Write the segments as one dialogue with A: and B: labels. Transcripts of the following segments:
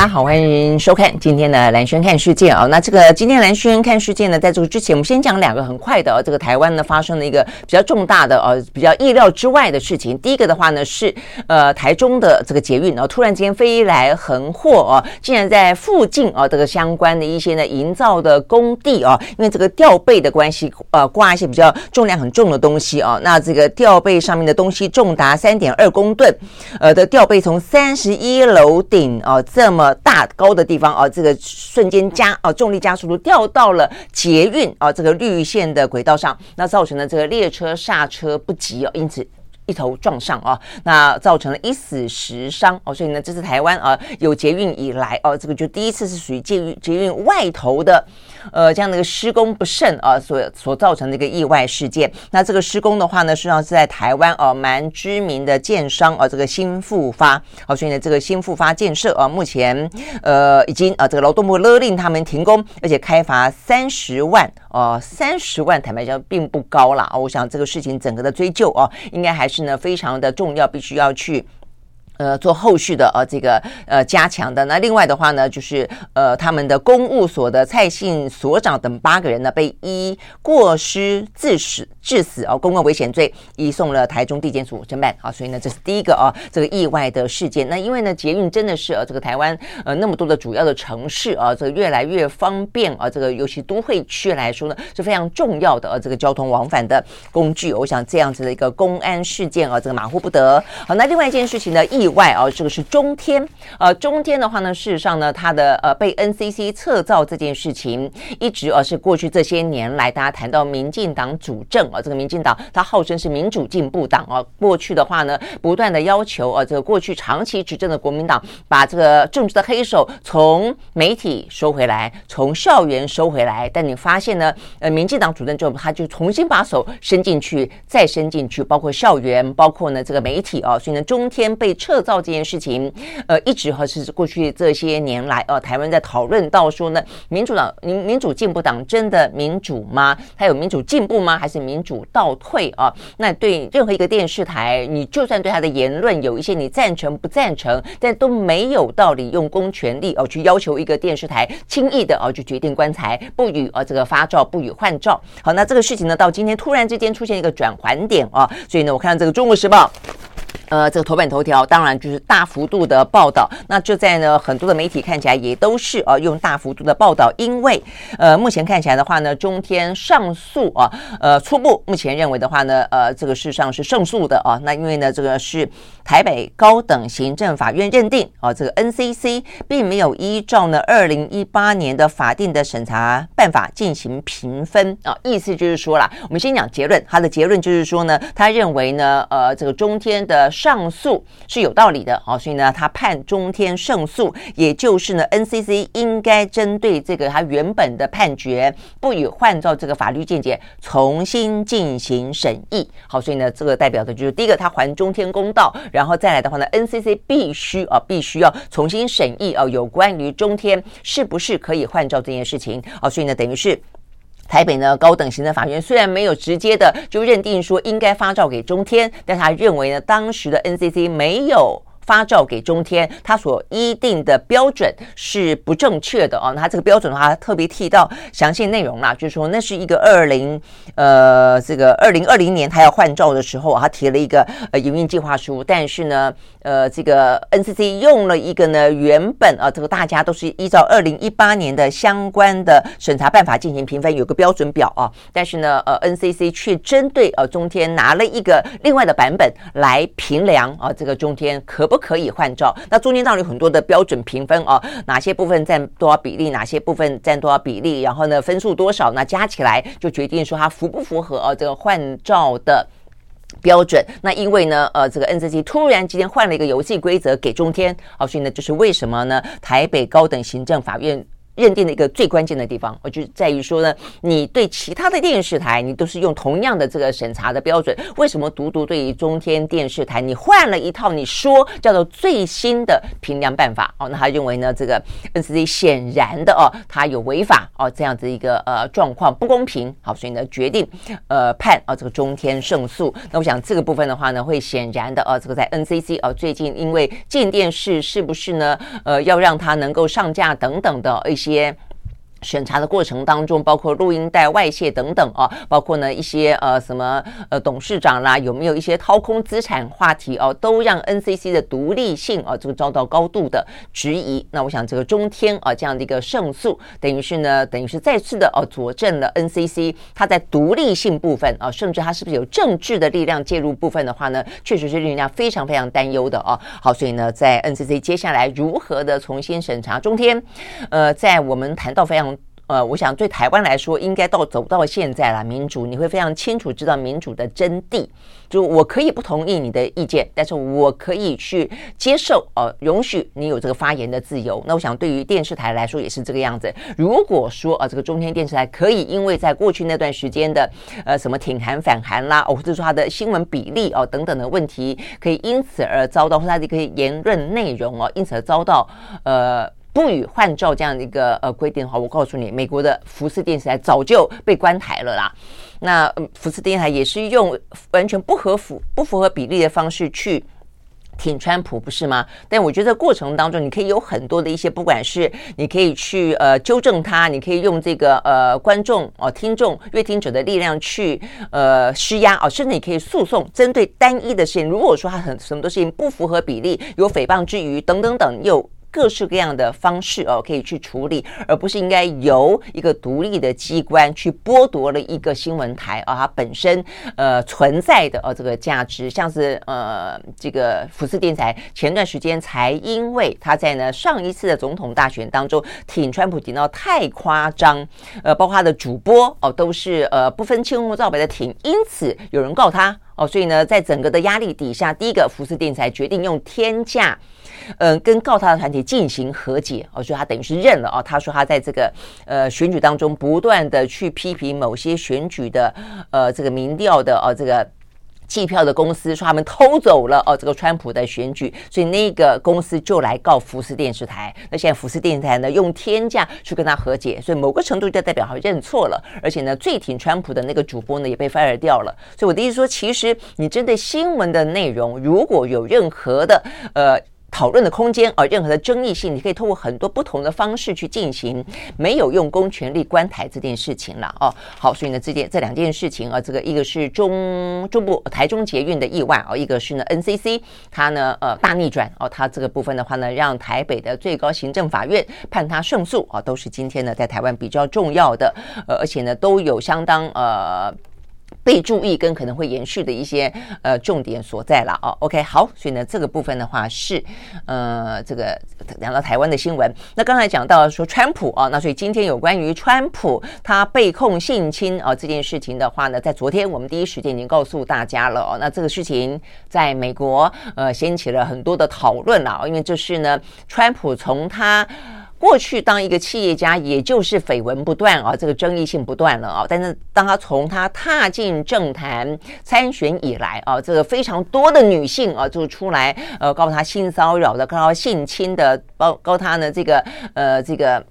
A: 大家好，欢迎收看今天的蓝轩看世界啊。那这个今天蓝轩看世界呢，在这个之前，我们先讲两个很快的，这个台湾呢发生了一个比较重大的呃比较意料之外的事情。第一个的话呢是呃台中的这个捷运啊，突然间。飞来横祸啊，竟然在附近啊这个相关的一些呢营造的工地啊，因为这个吊背的关系，呃挂一些比较重量很重的东西啊，那这个吊背上面的东西重达三点二公吨，呃的吊背从三十一楼顶啊这么。大高的地方啊，这个瞬间加啊重力加速度掉到了捷运啊这个绿线的轨道上，那造成了这个列车刹车不及哦，因此一头撞上啊，那造成了一死十伤哦，所以呢，这是台湾啊有捷运以来哦，这个就第一次是属于捷运捷运外头的。呃，这样的一个施工不慎啊，所所造成的一个意外事件。那这个施工的话呢，实际上是在台湾啊，蛮知名的建商啊，这个新复发。好，所以呢，这个新复发建设啊，目前呃已经啊，这个劳动部勒令他们停工，而且开罚三十万啊，三十万坦白讲并不高啦。我想这个事情整个的追究啊，应该还是呢非常的重要，必须要去。呃，做后续的呃这个呃加强的。那另外的话呢，就是呃他们的公务所的蔡姓所长等八个人呢，被依过失致死致死啊公共危险罪移送了台中地检署侦办啊。所以呢，这是第一个啊这个意外的事件。那因为呢，捷运真的是呃这个台湾呃那么多的主要的城市啊，这个越来越方便啊，这个尤其都会区来说呢是非常重要的呃这个交通往返的工具。我想这样子的一个公安事件啊，这个马虎不得。好，那另外一件事情呢，意外啊，这个是中天，呃，中天的话呢，事实上呢，它的呃被 NCC 撤照这件事情，一直呃是过去这些年来，大家谈到民进党主政啊，这个民进党它号称是民主进步党啊，过去的话呢，不断的要求啊，这个过去长期执政的国民党把这个政治的黑手从媒体收回来，从校园收回来，但你发现呢，呃，民进党主政之后，他就重新把手伸进去，再伸进去，包括校园，包括呢这个媒体啊，所以呢，中天被撤。造这件事情，呃，一直和是过去这些年来，呃，台湾在讨论到说呢，民主党、民民主进步党真的民主吗？它有民主进步吗？还是民主倒退啊？那对任何一个电视台，你就算对他的言论有一些你赞成不赞成，但都没有道理用公权力哦、呃、去要求一个电视台轻易的哦、呃、就决定关台，不予呃这个发照，不予换照。好，那这个事情呢，到今天突然之间出现一个转环点啊，所以呢，我看到这个《中国时报》。呃，这个头版头条当然就是大幅度的报道，那就在呢很多的媒体看起来也都是啊用大幅度的报道，因为呃目前看起来的话呢，中天上诉啊，呃初步目前认为的话呢，呃这个事实上是胜诉的啊，那因为呢这个是台北高等行政法院认定啊，这个 NCC 并没有依照呢二零一八年的法定的审查办法进行评分啊，意思就是说啦，我们先讲结论，他的结论就是说呢，他认为呢，呃这个中天的。上诉是有道理的，好，所以呢，他判中天胜诉，也就是呢，NCC 应该针对这个他原本的判决，不予换照这个法律见解，重新进行审议。好，所以呢，这个代表的就是第一个，他还中天公道，然后再来的话呢，NCC 必须啊，必须要重新审议啊，有关于中天是不是可以换照这件事情。好，所以呢，等于是。台北呢，高等行政法院虽然没有直接的就认定说应该发照给中天，但他认为呢，当时的 NCC 没有。发照给中天，他所依定的标准是不正确的哦。那他这个标准的话，特别提到详细内容啦，就是说那是一个二零呃这个二零二零年他要换照的时候，他提了一个呃营运计划书，但是呢呃这个 NCC 用了一个呢原本啊这个大家都是依照二零一八年的相关的审查办法进行评分，有个标准表啊，但是呢呃 NCC 却针对呃中天拿了一个另外的版本来评量啊这个中天可不。可以换照，那中间到底有很多的标准评分哦，哪些部分占多少比例，哪些部分占多少比例，然后呢分数多少，那加起来就决定说它符不符合哦这个换照的标准。那因为呢呃这个 NCG 突然之间换了一个游戏规则给中天，哦，所以呢就是为什么呢台北高等行政法院。认定的一个最关键的地方，我就在于说呢，你对其他的电视台，你都是用同样的这个审查的标准，为什么独独对于中天电视台，你换了一套你说叫做最新的评量办法哦？那他认为呢，这个 NCC 显然的哦，他有违法哦，这样子一个呃状况不公平，好，所以呢决定呃判啊这个中天胜诉。那我想这个部分的话呢，会显然的哦，这个在 NCC 哦最近因为进电视是不是呢呃要让它能够上架等等的一些。审查的过程当中，包括录音带外泄等等啊，包括呢一些呃什么呃董事长啦，有没有一些掏空资产话题哦，都让 NCC 的独立性啊这个遭到高度的质疑。那我想这个中天啊这样的一个胜诉，等于是呢等于是再次的哦佐证了 NCC 它在独立性部分啊，甚至它是不是有政治的力量介入部分的话呢，确实是令人家非常非常担忧的啊。好，所以呢在 NCC 接下来如何的重新审查中天，呃，在我们谈到非常。呃，我想对台湾来说，应该到走到现在了，民主你会非常清楚知道民主的真谛。就我可以不同意你的意见，但是我可以去接受，呃，容许你有这个发言的自由。那我想对于电视台来说也是这个样子。如果说啊，这个中天电视台可以因为在过去那段时间的呃什么挺韩反韩啦，哦或者说它的新闻比例哦等等的问题，可以因此而遭到或它的一个言论内容哦，因此而遭到呃。不予换照这样的一个呃规定的话，我告诉你，美国的福斯电视台早就被关台了啦。那、呃、福斯电视台也是用完全不合符、不符合比例的方式去挺川普，不是吗？但我觉得过程当中，你可以有很多的一些，不管是你可以去呃纠正他，你可以用这个呃观众哦、听众、阅听者的力量去呃施压哦、甚至你可以诉讼，针对单一的事情。如果说他很什么的事情不符合比例，有诽谤之余等等等，又。各式各样的方式哦，可以去处理，而不是应该由一个独立的机关去剥夺了一个新闻台啊，它本身呃存在的呃这个价值，像是呃这个福斯电台前段时间才因为他在呢上一次的总统大选当中挺川普挺到太夸张，呃，包括他的主播哦都是呃不分青红皂白的挺，因此有人告他哦，所以呢在整个的压力底下，第一个福斯电台决定用天价。嗯，跟告他的团体进行和解，哦，所以他等于是认了哦。他说他在这个呃选举当中不断的去批评某些选举的呃这个民调的哦这个计票的公司，说他们偷走了哦这个川普的选举，所以那个公司就来告福斯电视台。那现在福斯电视台呢用天价去跟他和解，所以某个程度就代表他认错了，而且呢最挺川普的那个主播呢也被 fire 掉了。所以我的意思说，其实你针对新闻的内容，如果有任何的呃。讨论的空间啊，任何的争议性，你可以通过很多不同的方式去进行，没有用公权力关台这件事情了哦。好，所以呢，这件这两件事情啊，这个一个是中中部台中捷运的意外哦，一个是呢 NCC 它呢呃大逆转哦，它这个部分的话呢，让台北的最高行政法院判他胜诉啊，都是今天呢在台湾比较重要的，呃，而且呢都有相当呃。被注意跟可能会延续的一些呃重点所在了哦，OK 好，所以呢这个部分的话是呃这个讲到台湾的新闻，那刚才讲到说川普啊，那所以今天有关于川普他被控性侵啊这件事情的话呢，在昨天我们第一时间已经告诉大家了哦，那这个事情在美国呃掀起了很多的讨论了，因为这是呢川普从他。过去当一个企业家，也就是绯闻不断啊，这个争议性不断了啊。但是当他从他踏进政坛参选以来啊，这个非常多的女性啊就出来呃告他性骚扰的，告他性侵的，告告他呢这个呃这个。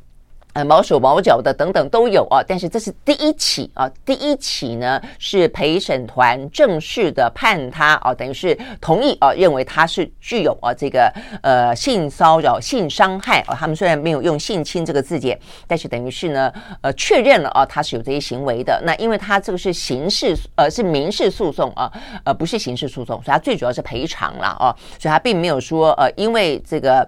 A: 呃，毛手毛脚的等等都有啊，但是这是第一起啊，第一起呢是陪审团正式的判他啊，等于是同意啊，认为他是具有啊这个呃性骚扰、性伤害啊，他们虽然没有用性侵这个字眼，但是等于是呢呃确认了啊，他是有这些行为的。那因为他这个是刑事呃是民事诉讼啊，呃不是刑事诉讼，所以他最主要是赔偿了啊，所以他并没有说呃因为这个。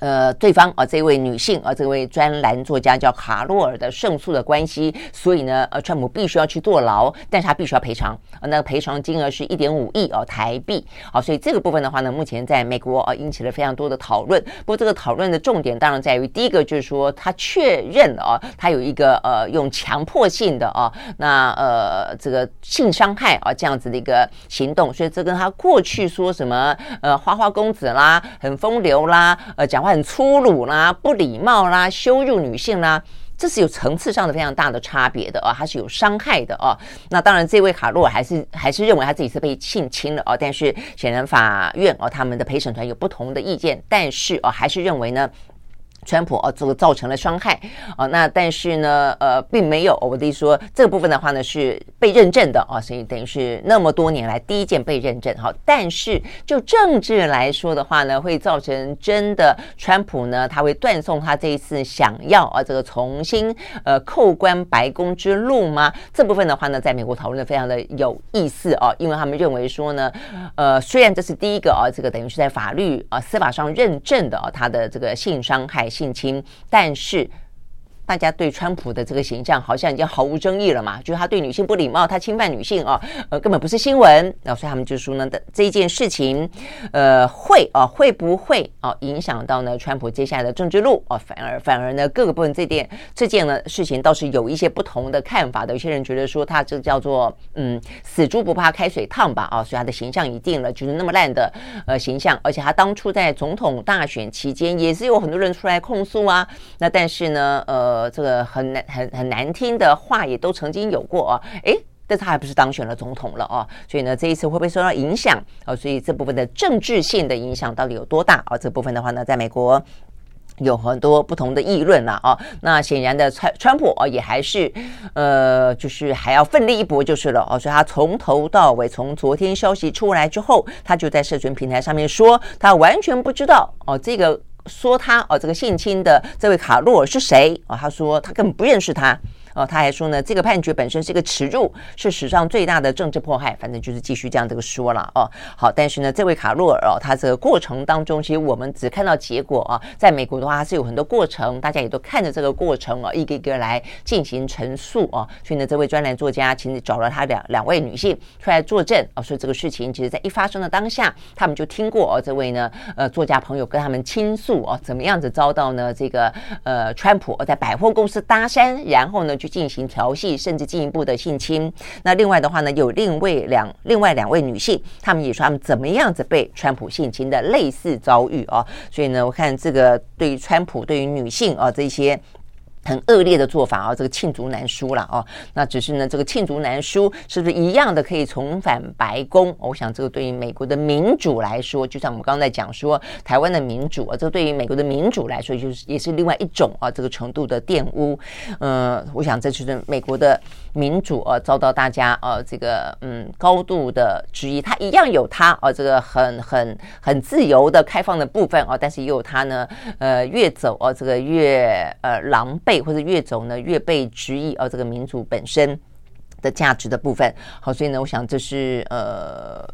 A: 呃，对方啊，这位女性啊，这位专栏作家叫卡洛尔的胜诉的关系，所以呢，呃，川普必须要去坐牢，但是他必须要赔偿，呃，那赔偿金额是一点五亿哦台币，好，所以这个部分的话呢，目前在美国啊引起了非常多的讨论。不过这个讨论的重点当然在于，第一个就是说他确认啊，他有一个呃用强迫性的啊，那呃这个性伤害啊这样子的一个行动，所以这跟他过去说什么呃花花公子啦，很风流啦，呃讲。很粗鲁啦、不礼貌啦、羞辱女性啦。这是有层次上的非常大的差别的啊，它是有伤害的啊。那当然，这位卡洛还是还是认为他自己是被性侵了啊。但是显然法院哦，他们的陪审团有不同的意见，但是哦，还是认为呢。川普哦，这个造成了伤害哦，那但是呢，呃，并没有，我的意思说这个部分的话呢是被认证的哦，所以等于是那么多年来第一件被认证哈。但是就政治来说的话呢，会造成真的川普呢，他会断送他这一次想要啊这个重新呃扣关白宫之路吗？这部分的话呢，在美国讨论的非常的有意思哦，因为他们认为说呢，呃，虽然这是第一个啊，这个等于是在法律啊司法上认证的啊，他的这个性伤害。性侵，但是。大家对川普的这个形象好像已经毫无争议了嘛？就是他对女性不礼貌，他侵犯女性啊，呃，根本不是新闻。然后所以他们就说呢，的这一件事情，呃，会啊，会不会啊，影响到呢川普接下来的政治路啊？反而反而呢，各个部分这件这件呢事情倒是有一些不同的看法的。有些人觉得说他这叫做嗯，死猪不怕开水烫吧啊，所以他的形象已定了，就是那么烂的呃形象。而且他当初在总统大选期间也是有很多人出来控诉啊。那但是呢，呃。呃，这个很难、很很难听的话也都曾经有过啊，诶，但他还不是当选了总统了啊，所以呢，这一次会不会受到影响啊？所以这部分的政治性的影响到底有多大啊？这部分的话呢，在美国有很多不同的议论了啊。那显然的，川川普啊，也还是呃，就是还要奋力一搏就是了哦。所以他从头到尾，从昨天消息出来之后，他就在社群平台上面说，他完全不知道哦，这个。说他哦，这个性侵的这位卡洛尔是谁哦？他说他根本不认识他。哦，他还说呢，这个判决本身是一个耻辱，是史上最大的政治迫害。反正就是继续这样这个说了哦。好，但是呢，这位卡洛尔哦，他这个过程当中，其实我们只看到结果啊。在美国的话，它是有很多过程，大家也都看着这个过程哦，一个一个来进行陈述哦。所以呢，这位专栏作家其实找了他两两位女性出来作证啊，说这个事情其实在一发生的当下，他们就听过哦，这位呢呃作家朋友跟他们倾诉哦，怎么样子遭到呢这个呃川普在百货公司搭讪，然后呢。去进行调戏，甚至进一步的性侵。那另外的话呢，有另外两另外两位女性，她们也说她们怎么样子被川普性侵的类似遭遇啊。所以呢，我看这个对于川普对于女性啊这些。很恶劣的做法啊，这个罄竹难书了哦。那只是呢，这个罄竹难书是不是一样的可以重返白宫？我想这个对于美国的民主来说，就像我们刚才讲说台湾的民主啊，这个对于美国的民主来说，就是也是另外一种啊这个程度的玷污。嗯，我想这就是美国的民主啊遭到大家呃这个嗯高度的质疑。它一样有它呃这个很很很自由的开放的部分啊，但是也有它呢呃越走哦这个越呃狼狈。或者越走呢，越被质疑哦，这个民主本身的价值的部分。好，所以呢，我想这是呃。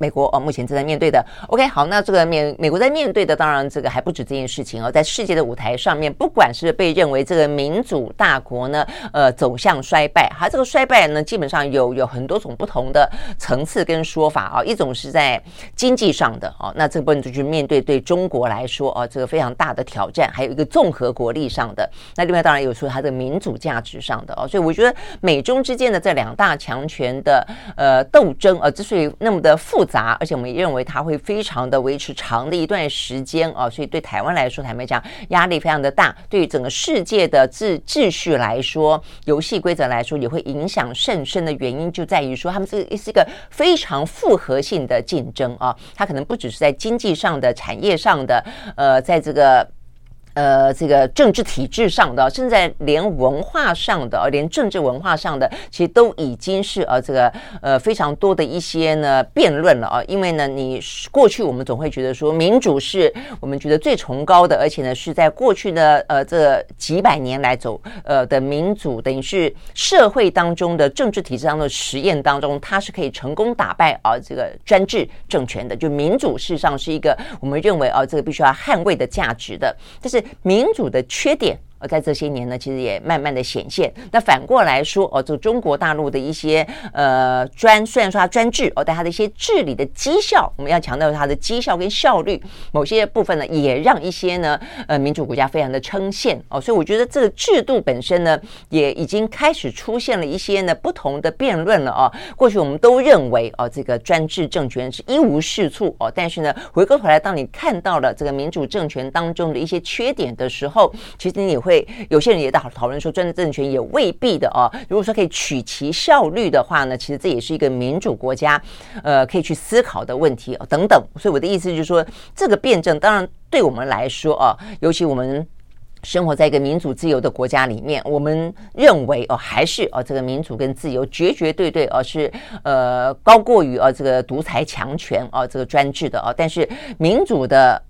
A: 美国哦，目前正在面对的。OK，好，那这个面美国在面对的，当然这个还不止这件事情哦，在世界的舞台上面，不管是被认为这个民主大国呢，呃，走向衰败，它这个衰败呢，基本上有有很多种不同的层次跟说法啊。一种是在经济上的哦，那这部分就是面对对中国来说哦，这个非常大的挑战，还有一个综合国力上的。那另外当然有说它的民主价值上的哦，所以我觉得美中之间的这两大强权的呃斗争啊，之所以那么的复杂。杂，而且我们认为它会非常的维持长的一段时间啊，所以对台湾来说，坦白讲压力非常的大。对于整个世界的秩秩序来说，游戏规则来说，也会影响甚深的原因就在于说，他们这是一个非常复合性的竞争啊，它可能不只是在经济上的、产业上的，呃，在这个。呃，这个政治体制上的，甚至连文化上的，连政治文化上的，其实都已经是呃，这个呃非常多的一些呢辩论了啊。因为呢，你过去我们总会觉得说，民主是我们觉得最崇高的，而且呢是在过去的呃这几百年来走呃的民主，等于是社会当中的政治体制当中的实验当中，它是可以成功打败啊这个专制政权的。就民主事实上是一个我们认为啊这个必须要捍卫的价值的，但是。民主的缺点。呃，在这些年呢，其实也慢慢的显现。那反过来说，哦，这个中国大陆的一些呃专，虽然说它专制，哦，但它的一些治理的绩效，我们要强调它的绩效跟效率，某些部分呢，也让一些呢，呃，民主国家非常的称羡哦。所以我觉得这个制度本身呢，也已经开始出现了一些呢不同的辩论了哦。过去我们都认为哦，这个专制政权是一无是处哦，但是呢，回过头来，当你看到了这个民主政权当中的一些缺点的时候，其实你也会有些人也在讨讨论说，专制政权也未必的哦。如果说可以取其效率的话呢，其实这也是一个民主国家呃可以去思考的问题哦，等等。所以我的意思就是说，这个辩证当然对我们来说啊，尤其我们生活在一个民主自由的国家里面，我们认为哦，还是哦这个民主跟自由绝绝对对哦是呃高过于哦这个独裁强权哦这个专制的哦，但是民主的。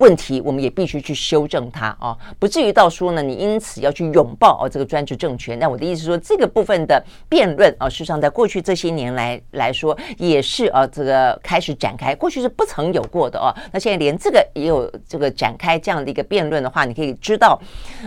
A: 问题，我们也必须去修正它啊，不至于到说呢，你因此要去拥抱哦这个专制政权。那我的意思说，这个部分的辩论啊，事实上在过去这些年来来说，也是啊这个开始展开，过去是不曾有过的哦。那现在连这个也有这个展开这样的一个辩论的话，你可以知道，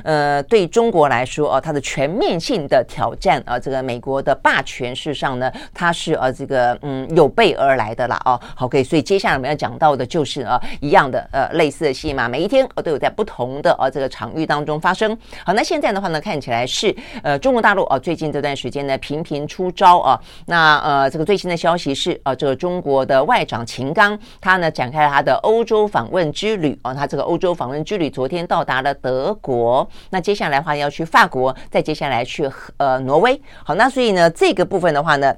A: 呃，对中国来说啊，它的全面性的挑战啊，这个美国的霸权，事实上呢，它是啊这个嗯有备而来的啦哦。好，可以，所以接下来我们要讲到的就是啊一样的呃类似。的戏码，每一天哦都有在不同的呃这个场域当中发生。好，那现在的话呢，看起来是呃中国大陆哦最近这段时间呢频频出招啊。那呃这个最新的消息是呃这个中国的外长秦刚他呢展开了他的欧洲访问之旅哦，他这个欧洲访问之旅昨天到达了德国，那接下来的话要去法国，再接下来去呃挪威。好，那所以呢这个部分的话呢。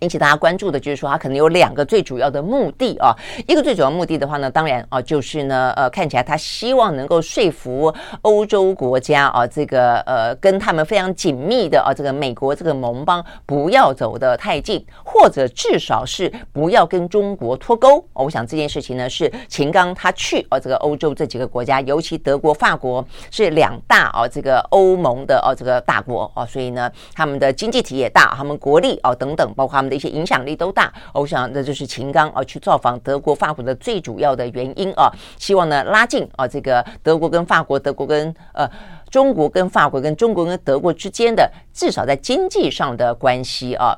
A: 引起大家关注的就是说，它可能有两个最主要的目的啊。一个最主要目的的话呢，当然啊，就是呢，呃，看起来他希望能够说服欧洲国家啊，这个呃，跟他们非常紧密的啊，这个美国这个盟邦不要走得太近，或者至少是不要跟中国脱钩。我想这件事情呢，是秦刚他去啊，这个欧洲这几个国家，尤其德国、法国是两大啊，这个欧盟的啊，这个大国啊，所以呢，他们的经济体也大，他们国力啊等等，包括他们。的一些影响力都大，我想那就是秦刚啊去造访德国、法国的最主要的原因啊，希望呢拉近啊这个德国跟法国、德国跟呃中国跟法国跟中国跟德国之间的至少在经济上的关系啊。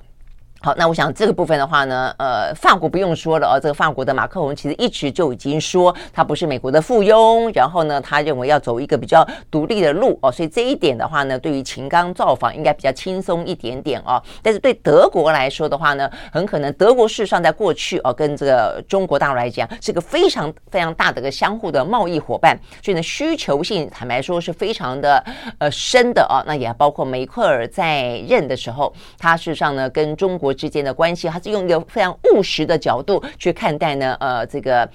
A: 好，那我想这个部分的话呢，呃，法国不用说了哦，这个法国的马克龙其实一直就已经说他不是美国的附庸，然后呢，他认为要走一个比较独立的路哦，所以这一点的话呢，对于秦刚造访应该比较轻松一点点哦。但是对德国来说的话呢，很可能德国事实上在过去哦，跟这个中国大陆来讲是个非常非常大的一个相互的贸易伙伴，所以呢，需求性坦白说是非常的呃深的哦。那也包括梅克尔在任的时候，他事实上呢跟中国。之间的关系，他是用一个非常务实的角度去看待呢？呃，这个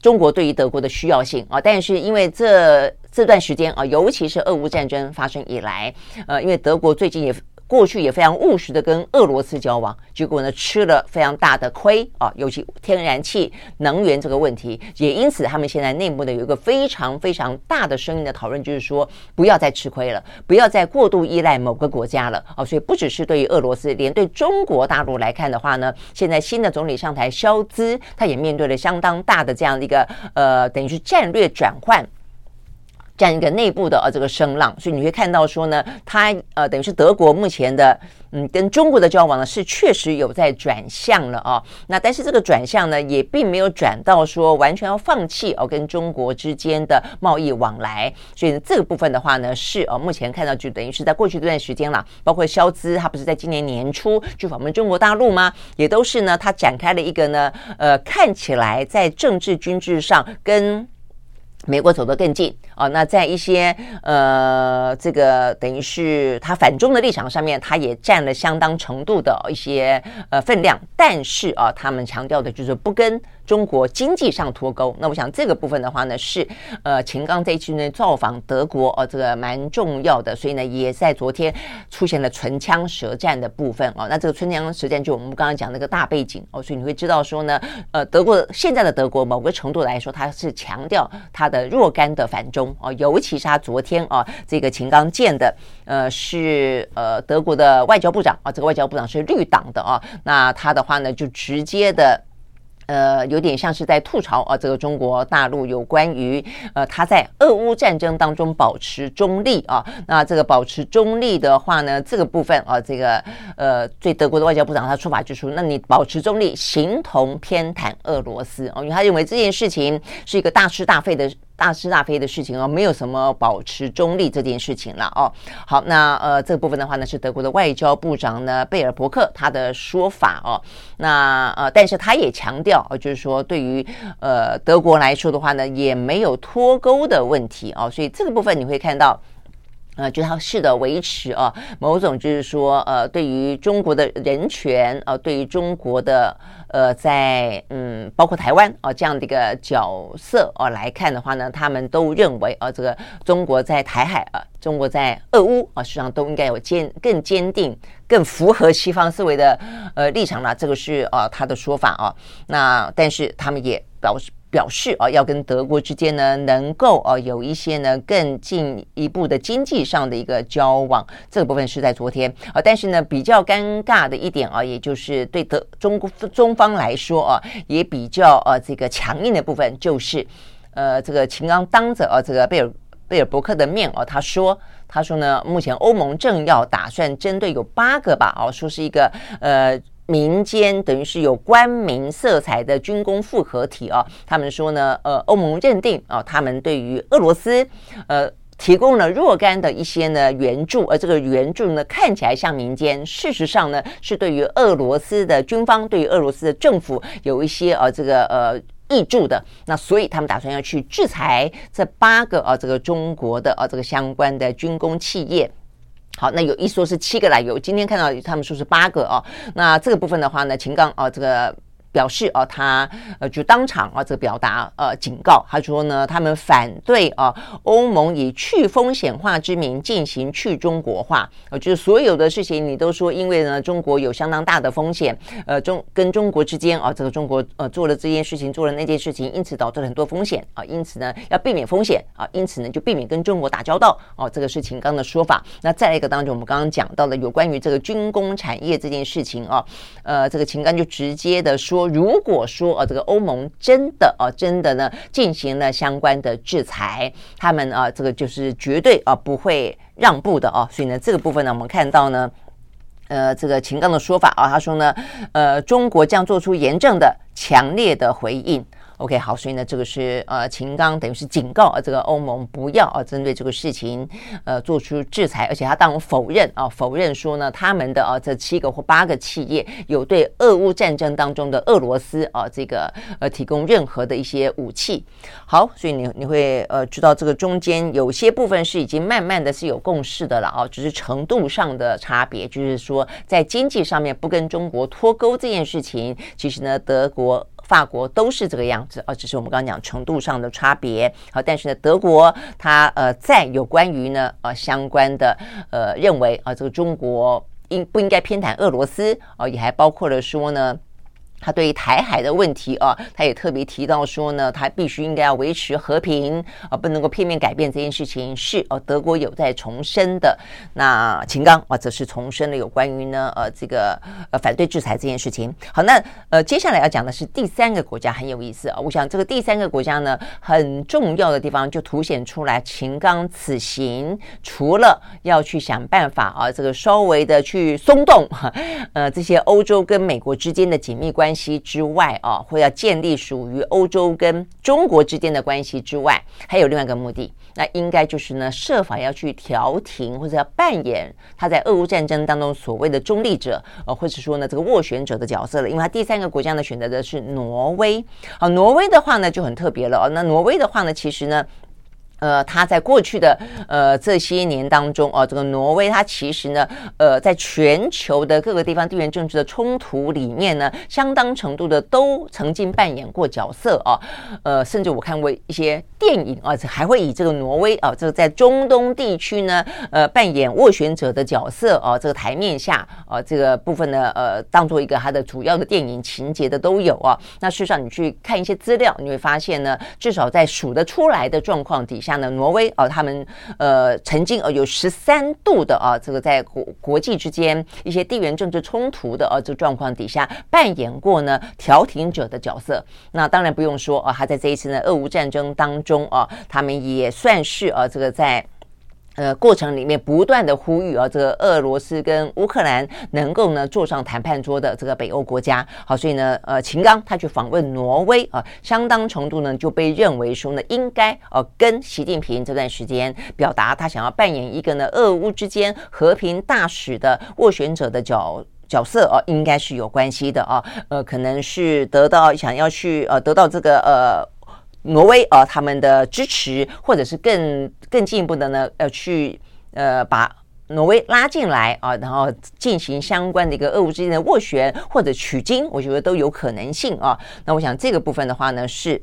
A: 中国对于德国的需要性啊，但是因为这这段时间啊，尤其是俄乌战争发生以来，呃，因为德国最近也。过去也非常务实的跟俄罗斯交往，结果呢吃了非常大的亏啊，尤其天然气能源这个问题，也因此他们现在内部呢有一个非常非常大的声音的讨论，就是说不要再吃亏了，不要再过度依赖某个国家了啊。所以不只是对于俄罗斯，连对中国大陆来看的话呢，现在新的总理上台萧兹，他也面对了相当大的这样的一个呃，等于是战略转换。这样一个内部的呃这个声浪，所以你会看到说呢，它呃等于是德国目前的嗯跟中国的交往呢是确实有在转向了啊。那但是这个转向呢也并没有转到说完全要放弃哦跟中国之间的贸易往来。所以这个部分的话呢是哦目前看到就等于是在过去这段时间了，包括肖兹他不是在今年年初去访问中国大陆吗？也都是呢他展开了一个呢呃看起来在政治军事上跟。美国走得更近啊，那在一些呃，这个等于是他反中的立场上面，他也占了相当程度的一些呃分量，但是啊，他们强调的就是不跟。中国经济上脱钩，那我想这个部分的话呢，是呃秦刚这一次呢造访德国哦，这个蛮重要的，所以呢也在昨天出现了唇枪舌战的部分哦。那这个唇枪舌战就我们刚刚讲那个大背景哦，所以你会知道说呢，呃，德国现在的德国某个程度来说，它是强调它的若干的反中哦，尤其是他昨天啊，这个秦刚见的呃是呃德国的外交部长啊，这个外交部长是绿党的啊，那他的话呢就直接的。呃，有点像是在吐槽啊，这个中国大陆有关于呃，他在俄乌战争当中保持中立啊。那这个保持中立的话呢，这个部分啊，这个呃，对德国的外交部长他出法就说，那你保持中立，形同偏袒俄罗斯哦，因为他认为这件事情是一个大是大非的。大是大非的事情哦，没有什么保持中立这件事情了哦。好，那呃这个部分的话呢，是德国的外交部长呢贝尔伯克他的说法哦。那呃，但是他也强调哦，就是说对于呃德国来说的话呢，也没有脱钩的问题哦。所以这个部分你会看到。呃，就他试着维持啊，某种就是说，呃，对于中国的人权，呃，对于中国的呃，在嗯，包括台湾啊、这样的一个角色哦、来看的话呢，他们都认为啊、这个中国在台海啊、中国在俄乌啊、呃，实际上都应该有坚更坚定、更符合西方思维的呃立场了。这个是啊、他的说法啊、那但是他们也表示。表示啊，要跟德国之间呢，能够啊有一些呢更进一步的经济上的一个交往，这个部分是在昨天啊。但是呢，比较尴尬的一点啊，也就是对德中中方来说啊，也比较啊这个强硬的部分，就是呃这个秦刚当着啊这个贝尔贝尔伯克的面啊，他说他说呢，目前欧盟正要打算针对有八个吧，啊说是一个呃。民间等于是有官民色彩的军工复合体啊，他们说呢，呃，欧盟认定啊，他们对于俄罗斯呃提供了若干的一些呢援助，而这个援助呢看起来像民间，事实上呢是对于俄罗斯的军方，对于俄罗斯的政府有一些呃这个呃挹注的，那所以他们打算要去制裁这八个啊这个中国的啊这个相关的军工企业。好，那有一说是七个来由，今天看到他们说是八个哦。那这个部分的话呢，秦刚啊，这个。表示啊，他呃就当场啊，这个表达呃警告，他说呢，他们反对啊欧盟以去风险化之名进行去中国化，呃，就是所有的事情你都说，因为呢中国有相当大的风险，呃中跟中国之间啊，这个中国呃做了这件事情，做了那件事情，因此导致了很多风险啊，因此呢要避免风险啊，因此呢就避免跟中国打交道哦，这个是秦刚的说法。那再来一个当中，我们刚刚讲到了有关于这个军工产业这件事情啊，呃，这个秦刚就直接的说。如果说呃，这个欧盟真的啊，真的呢进行了相关的制裁，他们啊，这个就是绝对啊不会让步的啊。所以呢，这个部分呢，我们看到呢，呃，这个秦刚的说法啊，他说呢，呃，中国将做出严正的、强烈的回应。OK，好，所以呢，这个是呃，秦刚等于是警告啊，这个欧盟不要啊，针对这个事情呃做出制裁，而且他当然否认啊，否认说呢，他们的啊这七个或八个企业有对俄乌战争当中的俄罗斯啊这个呃提供任何的一些武器。好，所以你你会呃知道这个中间有些部分是已经慢慢的是有共识的了啊，只是程度上的差别，就是说在经济上面不跟中国脱钩这件事情，其实呢，德国。法国都是这个样子啊，只是我们刚刚讲程度上的差别。好，但是呢，德国它呃在有关于呢呃相关的呃认为啊，这个中国应不应该偏袒俄罗斯啊，也还包括了说呢。他对于台海的问题啊，他也特别提到说呢，他必须应该要维持和平啊，不能够片面改变这件事情。是哦，德国有在重申的。那秦刚啊，则是重申了有关于呢呃这个呃反对制裁这件事情。好，那呃接下来要讲的是第三个国家很有意思啊。我想这个第三个国家呢，很重要的地方就凸显出来，秦刚此行除了要去想办法啊，这个稍微的去松动呃这些欧洲跟美国之间的紧密关。关系之外啊，或要建立属于欧洲跟中国之间的关系之外，还有另外一个目的，那应该就是呢，设法要去调停或者要扮演他在俄乌战争当中所谓的中立者，呃，或者说呢这个斡旋者的角色了。因为他第三个国家呢选择的是挪威，好，挪威的话呢就很特别了哦。那挪威的话呢，其实呢。呃，他在过去的呃这些年当中哦，这个挪威它其实呢，呃，在全球的各个地方地缘政治的冲突里面呢，相当程度的都曾经扮演过角色啊。呃，甚至我看过一些电影啊，还会以这个挪威啊，这个在中东地区呢，呃，扮演斡旋者的角色啊，这个台面下啊，这个部分呢，呃，当做一个它的主要的电影情节的都有啊。那事实上，你去看一些资料，你会发现呢，至少在数得出来的状况底下。像，挪威哦，他们呃曾经呃有十三度的啊，这个在国国际之间一些地缘政治冲突的啊这个状况底下扮演过呢调停者的角色。那当然不用说啊，他在这一次的俄乌战争当中啊，他们也算是啊这个在。呃，过程里面不断的呼吁啊，这个俄罗斯跟乌克兰能够呢坐上谈判桌的这个北欧国家，好，所以呢，呃，秦刚他去访问挪威啊，相当程度呢就被认为说呢，应该呃跟习近平这段时间表达他想要扮演一个呢俄乌之间和平大使的斡旋者的角角色啊，应该是有关系的啊，呃，可能是得到想要去呃得到这个呃。挪威啊，他们的支持，或者是更更进一步的呢，要去呃把挪威拉进来啊，然后进行相关的一个俄乌之间的斡旋或者取经，我觉得都有可能性啊。那我想这个部分的话呢，是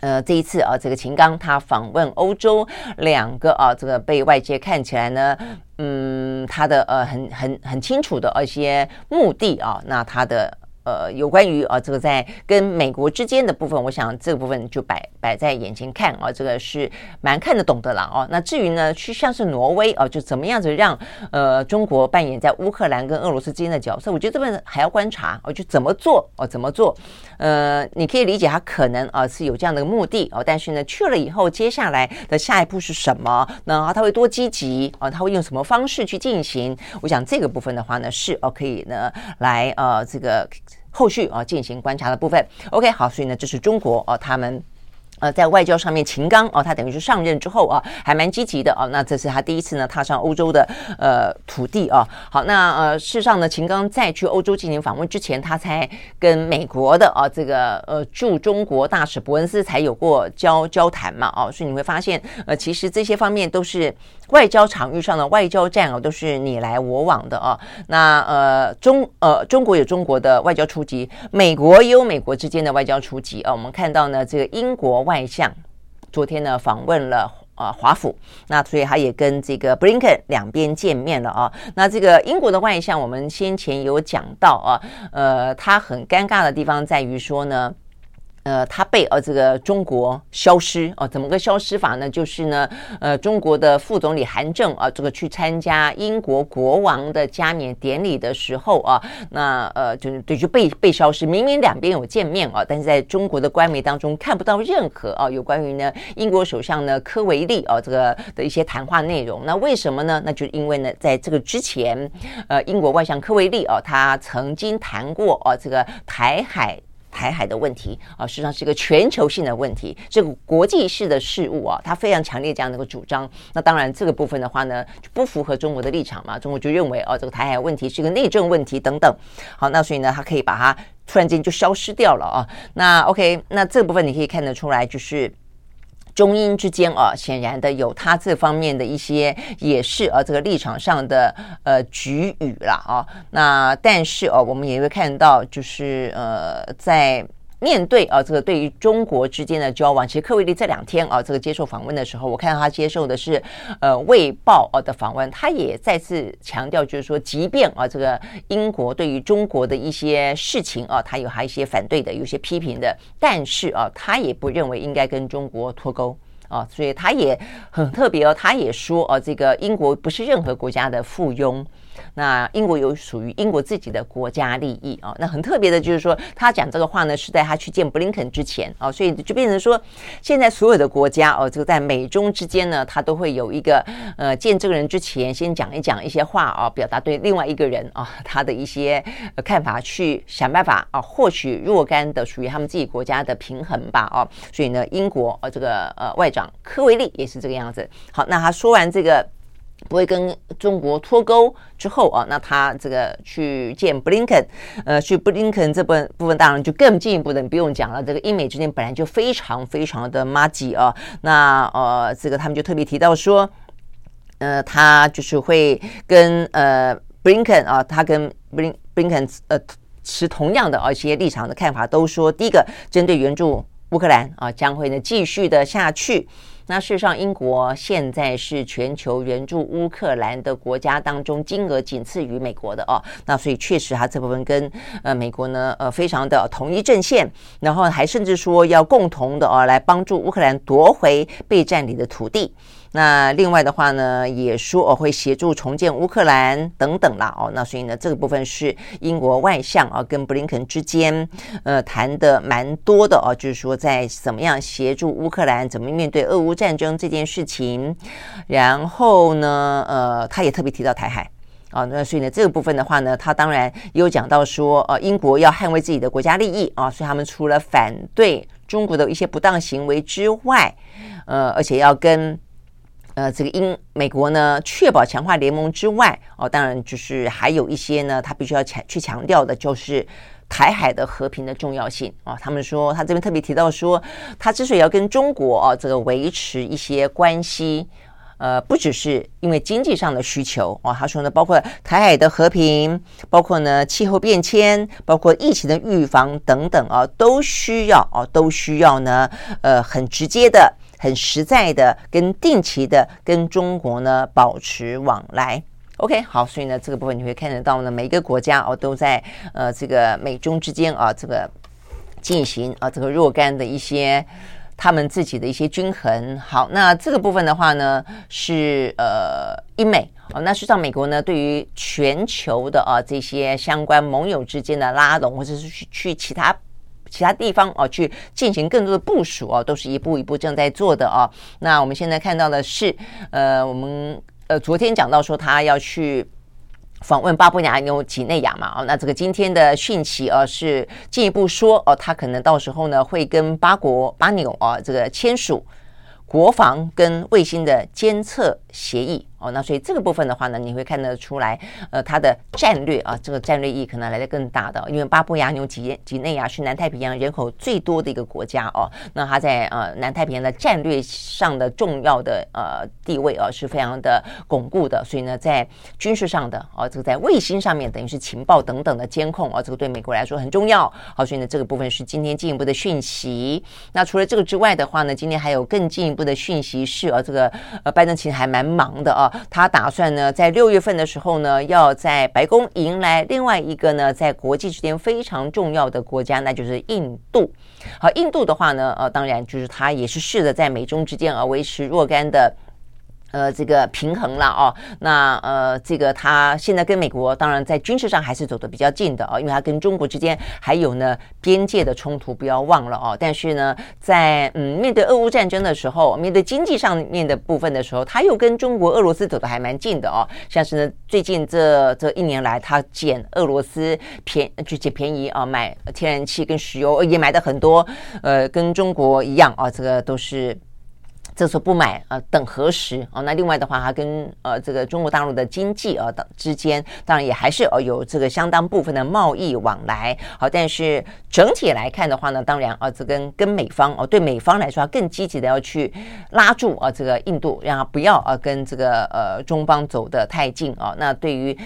A: 呃这一次啊，这个秦刚他访问欧洲两个啊，这个被外界看起来呢，嗯，他的呃很很很清楚的一些目的啊，那他的。呃，有关于啊，这个在跟美国之间的部分，我想这个部分就摆摆在眼前看啊，这个是蛮看得懂的了哦。那至于呢，去像是挪威啊，就怎么样子让呃中国扮演在乌克兰跟俄罗斯之间的角色，我觉得这边还要观察哦，就怎么做哦，怎么做？呃，你可以理解他可能啊是有这样的目的哦，但是呢，去了以后，接下来的下一步是什么？那他会多积极啊？他会用什么方式去进行？我想这个部分的话呢，是哦可以呢来呃这个。后续啊，进行观察的部分，OK，好，所以呢，这是中国哦，他们。呃，在外交上面，秦刚哦，他等于是上任之后啊，还蛮积极的哦。那这是他第一次呢踏上欧洲的呃土地啊。好，那呃事实上呢，秦刚在去欧洲进行访问之前，他才跟美国的啊这个呃驻中国大使伯恩斯才有过交交谈嘛哦。所以你会发现，呃，其实这些方面都是外交场域上的外交战哦，都是你来我往的啊。那呃中呃中国有中国的外交出击，美国也有美国之间的外交出击啊。我们看到呢，这个英国。外相昨天呢访问了啊华府，那所以他也跟这个布林肯两边见面了啊。那这个英国的外相，我们先前有讲到啊，呃，他很尴尬的地方在于说呢。呃，他被呃这个中国消失哦，怎么个消失法呢？就是呢，呃，中国的副总理韩正啊，这个去参加英国国王的加冕典礼的时候啊，那呃，就是对，就被被消失。明明两边有见面啊，但是在中国的官媒当中看不到任何啊有关于呢英国首相呢科维利啊这个的一些谈话内容。那为什么呢？那就因为呢，在这个之前，呃，英国外相科维利啊，他曾经谈过啊这个台海。台海的问题啊，实际上是一个全球性的问题，这个国际式的事物啊，他非常强烈这样的一个主张。那当然，这个部分的话呢，就不符合中国的立场嘛。中国就认为哦，这个台海问题是一个内政问题等等。好，那所以呢，他可以把它突然间就消失掉了啊。那 OK，那这个部分你可以看得出来，就是。中英之间啊，显然的有他这方面的一些，也是啊这个立场上的呃局语了啊。那但是哦，我们也会看到，就是呃在。面对啊，这个对于中国之间的交往，其实科维利这两天啊，这个接受访问的时候，我看到他接受的是呃《卫报》啊的访问，他也再次强调，就是说，即便啊这个英国对于中国的一些事情啊，他有还一些反对的，有些批评的，但是啊，他也不认为应该跟中国脱钩啊，所以他也很特别哦，他也说啊，这个英国不是任何国家的附庸。那英国有属于英国自己的国家利益啊，那很特别的就是说，他讲这个话呢，是在他去见布林肯之前啊，所以就变成说，现在所有的国家哦，这个在美中之间呢，他都会有一个呃，见这个人之前先讲一讲一些话啊，表达对另外一个人啊 他的一些看法，去想办法啊，获取若干的属于他们自己国家的平衡吧啊，所以呢，英国呃这个呃外长科维利也是这个样子。好，那他说完这个。不会跟中国脱钩之后啊，那他这个去见布林肯，呃，去布林肯这部分部分当然就更进一步的，你不用讲了。这个英美之间本来就非常非常的麻吉啊，那呃，这个他们就特别提到说，呃，他就是会跟呃布林肯啊，他跟布林布林肯呃持同样的啊一些立场的看法，都说第一个针对援助乌克兰啊，将会呢继续的下去。那事实上，英国现在是全球援助乌克兰的国家当中金额仅次于美国的哦。那所以确实，它这部分跟呃美国呢呃非常的同一阵线，然后还甚至说要共同的哦来帮助乌克兰夺回被占领的土地。那另外的话呢，也说哦会协助重建乌克兰等等啦哦，那所以呢这个部分是英国外相啊跟布林肯之间呃谈的蛮多的哦，就是说在怎么样协助乌克兰，怎么面对俄乌战争这件事情，然后呢呃他也特别提到台海啊，那所以呢这个部分的话呢，他当然也有讲到说呃英国要捍卫自己的国家利益啊，所以他们除了反对中国的一些不当行为之外，呃而且要跟。呃，这个英美国呢，确保强化联盟之外，哦，当然就是还有一些呢，他必须要强去强调的，就是台海的和平的重要性啊、他们说，他这边特别提到说，他之所以要跟中国啊、这个维持一些关系，呃，不只是因为经济上的需求啊、哦。他说呢，包括台海的和平，包括呢气候变迁，包括疫情的预防等等啊，都需要啊、哦，都需要呢，呃，很直接的。很实在的，跟定期的跟中国呢保持往来。OK，好，所以呢这个部分你会看得到呢，每一个国家哦都在呃这个美中之间啊这个进行啊这个若干的一些他们自己的一些均衡。好，那这个部分的话呢是呃英美哦，那实际上美国呢对于全球的啊这些相关盟友之间的拉拢，或者是去去其他。其他地方哦，去进行更多的部署哦，都是一步一步正在做的哦。那我们现在看到的是，呃，我们呃昨天讲到说他要去访问巴布亚纽几内亚嘛，哦，那这个今天的讯息啊是进一步说哦，他可能到时候呢会跟巴国巴纽啊这个签署国防跟卫星的监测协议。哦，那所以这个部分的话呢，你会看得出来，呃，它的战略啊，这个战略意义可能来得更大的，因为巴布亚纽几几内亚是南太平洋人口最多的一个国家哦，那它在呃南太平洋的战略上的重要的呃地位啊是非常的巩固的，所以呢，在军事上的哦，这个在卫星上面等于是情报等等的监控啊，这个对美国来说很重要。好，所以呢，这个部分是今天进一步的讯息。那除了这个之外的话呢，今天还有更进一步的讯息是啊，这个呃拜登其实还蛮忙的啊。他打算呢，在六月份的时候呢，要在白宫迎来另外一个呢，在国际之间非常重要的国家，那就是印度。好，印度的话呢，呃，当然就是他也是试着在美中之间啊维持若干的。呃，这个平衡了哦，那呃，这个他现在跟美国当然在军事上还是走得比较近的哦，因为他跟中国之间还有呢边界的冲突，不要忘了哦。但是呢，在嗯面对俄乌战争的时候，面对经济上面的部分的时候，他又跟中国、俄罗斯走得还蛮近的哦。像是呢，最近这这一年来，他捡俄罗斯便就捡便宜啊，买天然气跟石油也买的很多，呃，跟中国一样啊，这个都是。这时候不买啊，等何时啊？那另外的话，它跟呃这个中国大陆的经济啊的之间，当然也还是呃有这个相当部分的贸易往来。好，但是整体来看的话呢，当然啊，这跟跟美方哦，对美方来说，更积极的要去拉住啊这个印度，让它不要啊跟这个呃中方走得太近啊。那对于。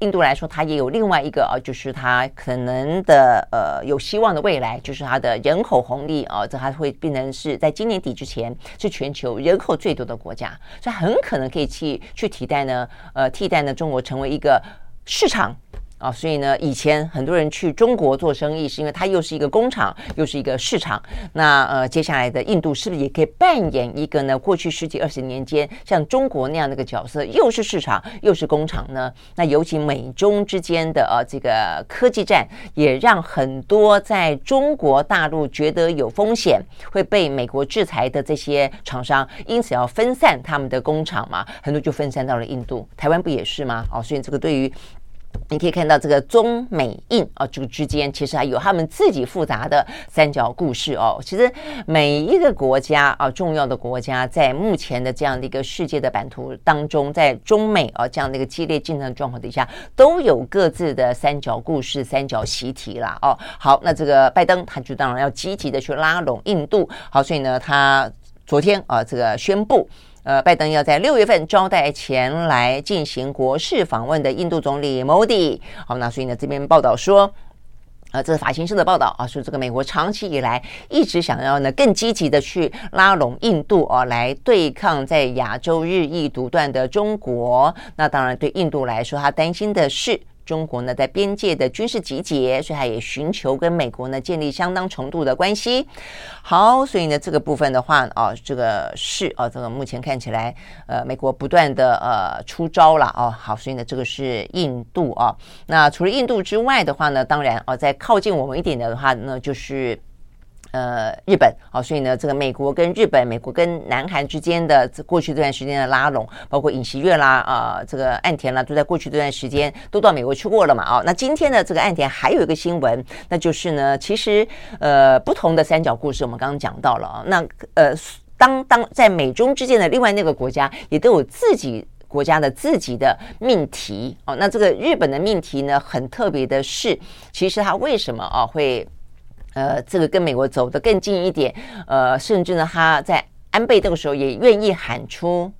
A: 印度来说，它也有另外一个啊，就是它可能的呃有希望的未来，就是它的人口红利啊，这还会变成是在今年底之前是全球人口最多的国家，所以很可能可以去去替代呢，呃，替代呢中国成为一个市场。啊，所以呢，以前很多人去中国做生意，是因为它又是一个工厂，又是一个市场。那呃，接下来的印度是不是也可以扮演一个呢？过去十几二十年间，像中国那样的一个角色，又是市场，又是工厂呢？那尤其美中之间的呃这个科技战，也让很多在中国大陆觉得有风险会被美国制裁的这些厂商，因此要分散他们的工厂嘛，很多就分散到了印度。台湾不也是吗？哦，所以这个对于。你可以看到这个中美印啊，这个之间其实还有他们自己复杂的三角故事哦。其实每一个国家啊，重要的国家在目前的这样的一个世界的版图当中，在中美啊这样的一个激烈竞争状况底下，都有各自的三角故事、三角习题啦。哦。好，那这个拜登他就当然要积极的去拉拢印度。好，所以呢，他昨天啊这个宣布。呃，拜登要在六月份招待前来进行国事访问的印度总理莫迪。好，那所以呢，这边报道说，呃，这是法新社的报道啊，说这个美国长期以来一直想要呢更积极的去拉拢印度啊，来对抗在亚洲日益独断的中国。那当然，对印度来说，他担心的是。中国呢，在边界的军事集结，所以他也寻求跟美国呢建立相当程度的关系。好，所以呢，这个部分的话，哦，这个是哦，这个目前看起来，呃，美国不断的呃出招了哦。好，所以呢，这个是印度啊。那除了印度之外的话呢，当然哦，在靠近我们一点的话呢，就是。呃，日本啊，所以呢，这个美国跟日本、美国跟南韩之间的过去这段时间的拉拢，包括尹锡悦啦啊、这个岸田啦，都在过去这段时间都到美国去过了嘛啊。那今天的这个岸田还有一个新闻，那就是呢，其实呃，不同的三角故事我们刚刚讲到了啊。那呃，当当在美中之间的另外那个国家也都有自己国家的自己的命题哦。那这个日本的命题呢，很特别的是，其实它为什么啊会？呃，这个跟美国走得更近一点，呃，甚至呢，他在安倍这个时候也愿意喊出。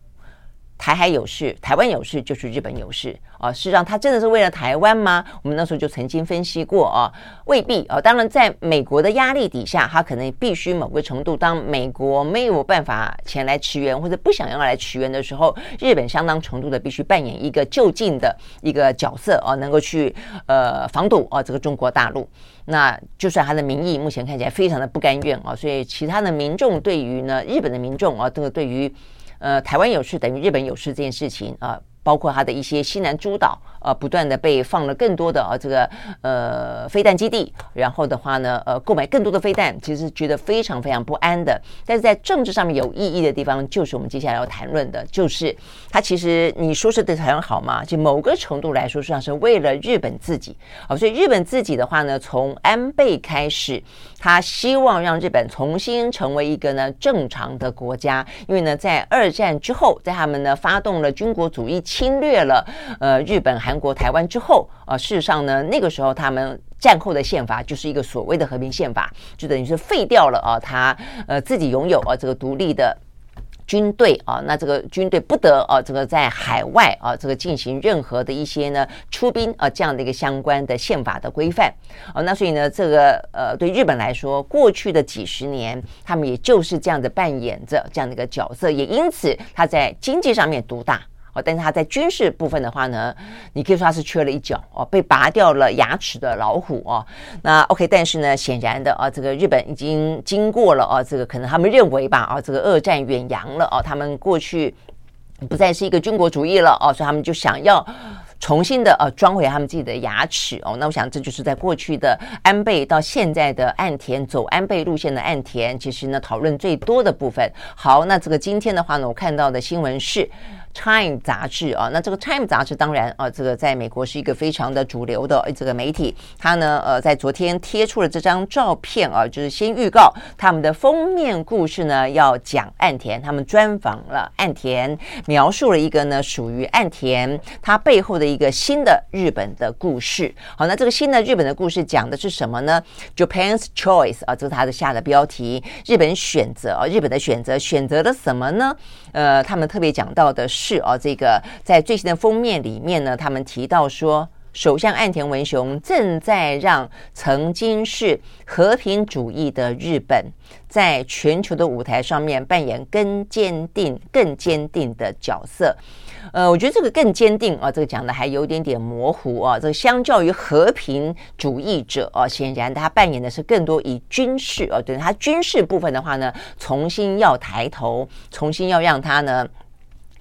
A: 台海有事，台湾有事，就是日本有事啊！事实上，他真的是为了台湾吗？我们那时候就曾经分析过啊，未必啊。当然，在美国的压力底下，他可能必须某个程度，当美国没有办法前来驰援或者不想要来驰援的时候，日本相当程度的必须扮演一个就近的一个角色啊，能够去呃防堵啊这个中国大陆。那就算他的民意目前看起来非常的不甘愿啊，所以其他的民众对于呢日本的民众啊，这个对于。呃，台湾有事等于日本有事这件事情啊。包括它的一些西南诸岛，呃，不断的被放了更多的呃这个呃飞弹基地，然后的话呢，呃，购买更多的飞弹，其实觉得非常非常不安的。但是在政治上面有意义的地方，就是我们接下来要谈论的，就是它其实你说是对台湾好吗？就某个程度来说，实际上是为了日本自己。好，所以日本自己的话呢，从安倍开始，他希望让日本重新成为一个呢正常的国家，因为呢，在二战之后，在他们呢发动了军国主义。侵略了呃日本、韩国、台湾之后，呃，事实上呢，那个时候他们战后的宪法就是一个所谓的和平宪法，就等于是废掉了啊，他呃自己拥有啊这个独立的。军队啊，那这个军队不得啊，这个在海外啊，这个进行任何的一些呢出兵啊这样的一个相关的宪法的规范啊，那所以呢，这个呃对日本来说，过去的几十年，他们也就是这样的扮演着这样的一个角色，也因此他在经济上面独大。哦，但是他在军事部分的话呢，你可以说他是缺了一角哦，被拔掉了牙齿的老虎哦。那 OK，但是呢，显然的啊，这个日本已经经过了啊，这个可能他们认为吧啊，这个二战远洋了啊，他们过去不再是一个军国主义了哦，所以他们就想要重新的呃装回他们自己的牙齿哦。那我想这就是在过去的安倍到现在的岸田走安倍路线的岸田，其实呢讨论最多的部分。好，那这个今天的话呢，我看到的新闻是。Time 杂志啊，那这个 Time 杂志当然啊，这个在美国是一个非常的主流的这个媒体。它呢，呃，在昨天贴出了这张照片啊，就是先预告他们的封面故事呢，要讲岸田。他们专访了岸田，描述了一个呢属于岸田他背后的一个新的日本的故事。好，那这个新的日本的故事讲的是什么呢？Japan's Choice 啊，这是他的下的标题。日本选择啊，日本的选择选择了什么呢？呃，他们特别讲到的是。哦，这个在最新的封面里面呢，他们提到说，首相岸田文雄正在让曾经是和平主义的日本，在全球的舞台上面扮演更坚定、更坚定的角色。呃，我觉得这个更坚定啊，这个讲的还有点点模糊啊。这个相较于和平主义者啊，显然他扮演的是更多以军事啊，对他军事部分的话呢，重新要抬头，重新要让他呢。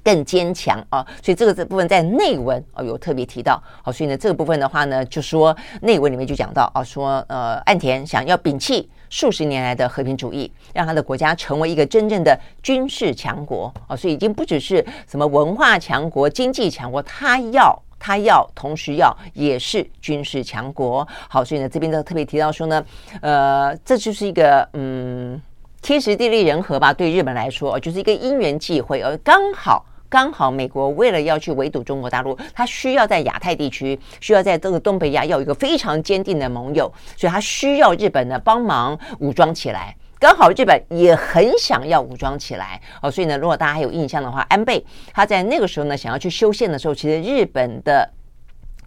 A: 更坚强啊，所以这个这部分在内文啊有特别提到，好，所以呢这个部分的话呢，就说内文里面就讲到啊，说呃岸田想要摒弃数十年来的和平主义，让他的国家成为一个真正的军事强国啊，所以已经不只是什么文化强国、经济强国，他要他要同时要也是军事强国。好，所以呢这边都特别提到说呢，呃，这就是一个嗯天时地利人和吧，对日本来说就是一个因缘际会，而刚好。刚好美国为了要去围堵中国大陆，他需要在亚太地区，需要在这个东北亚要一个非常坚定的盟友，所以他需要日本呢帮忙武装起来。刚好日本也很想要武装起来哦，所以呢，如果大家还有印象的话，安倍他在那个时候呢想要去修宪的时候，其实日本的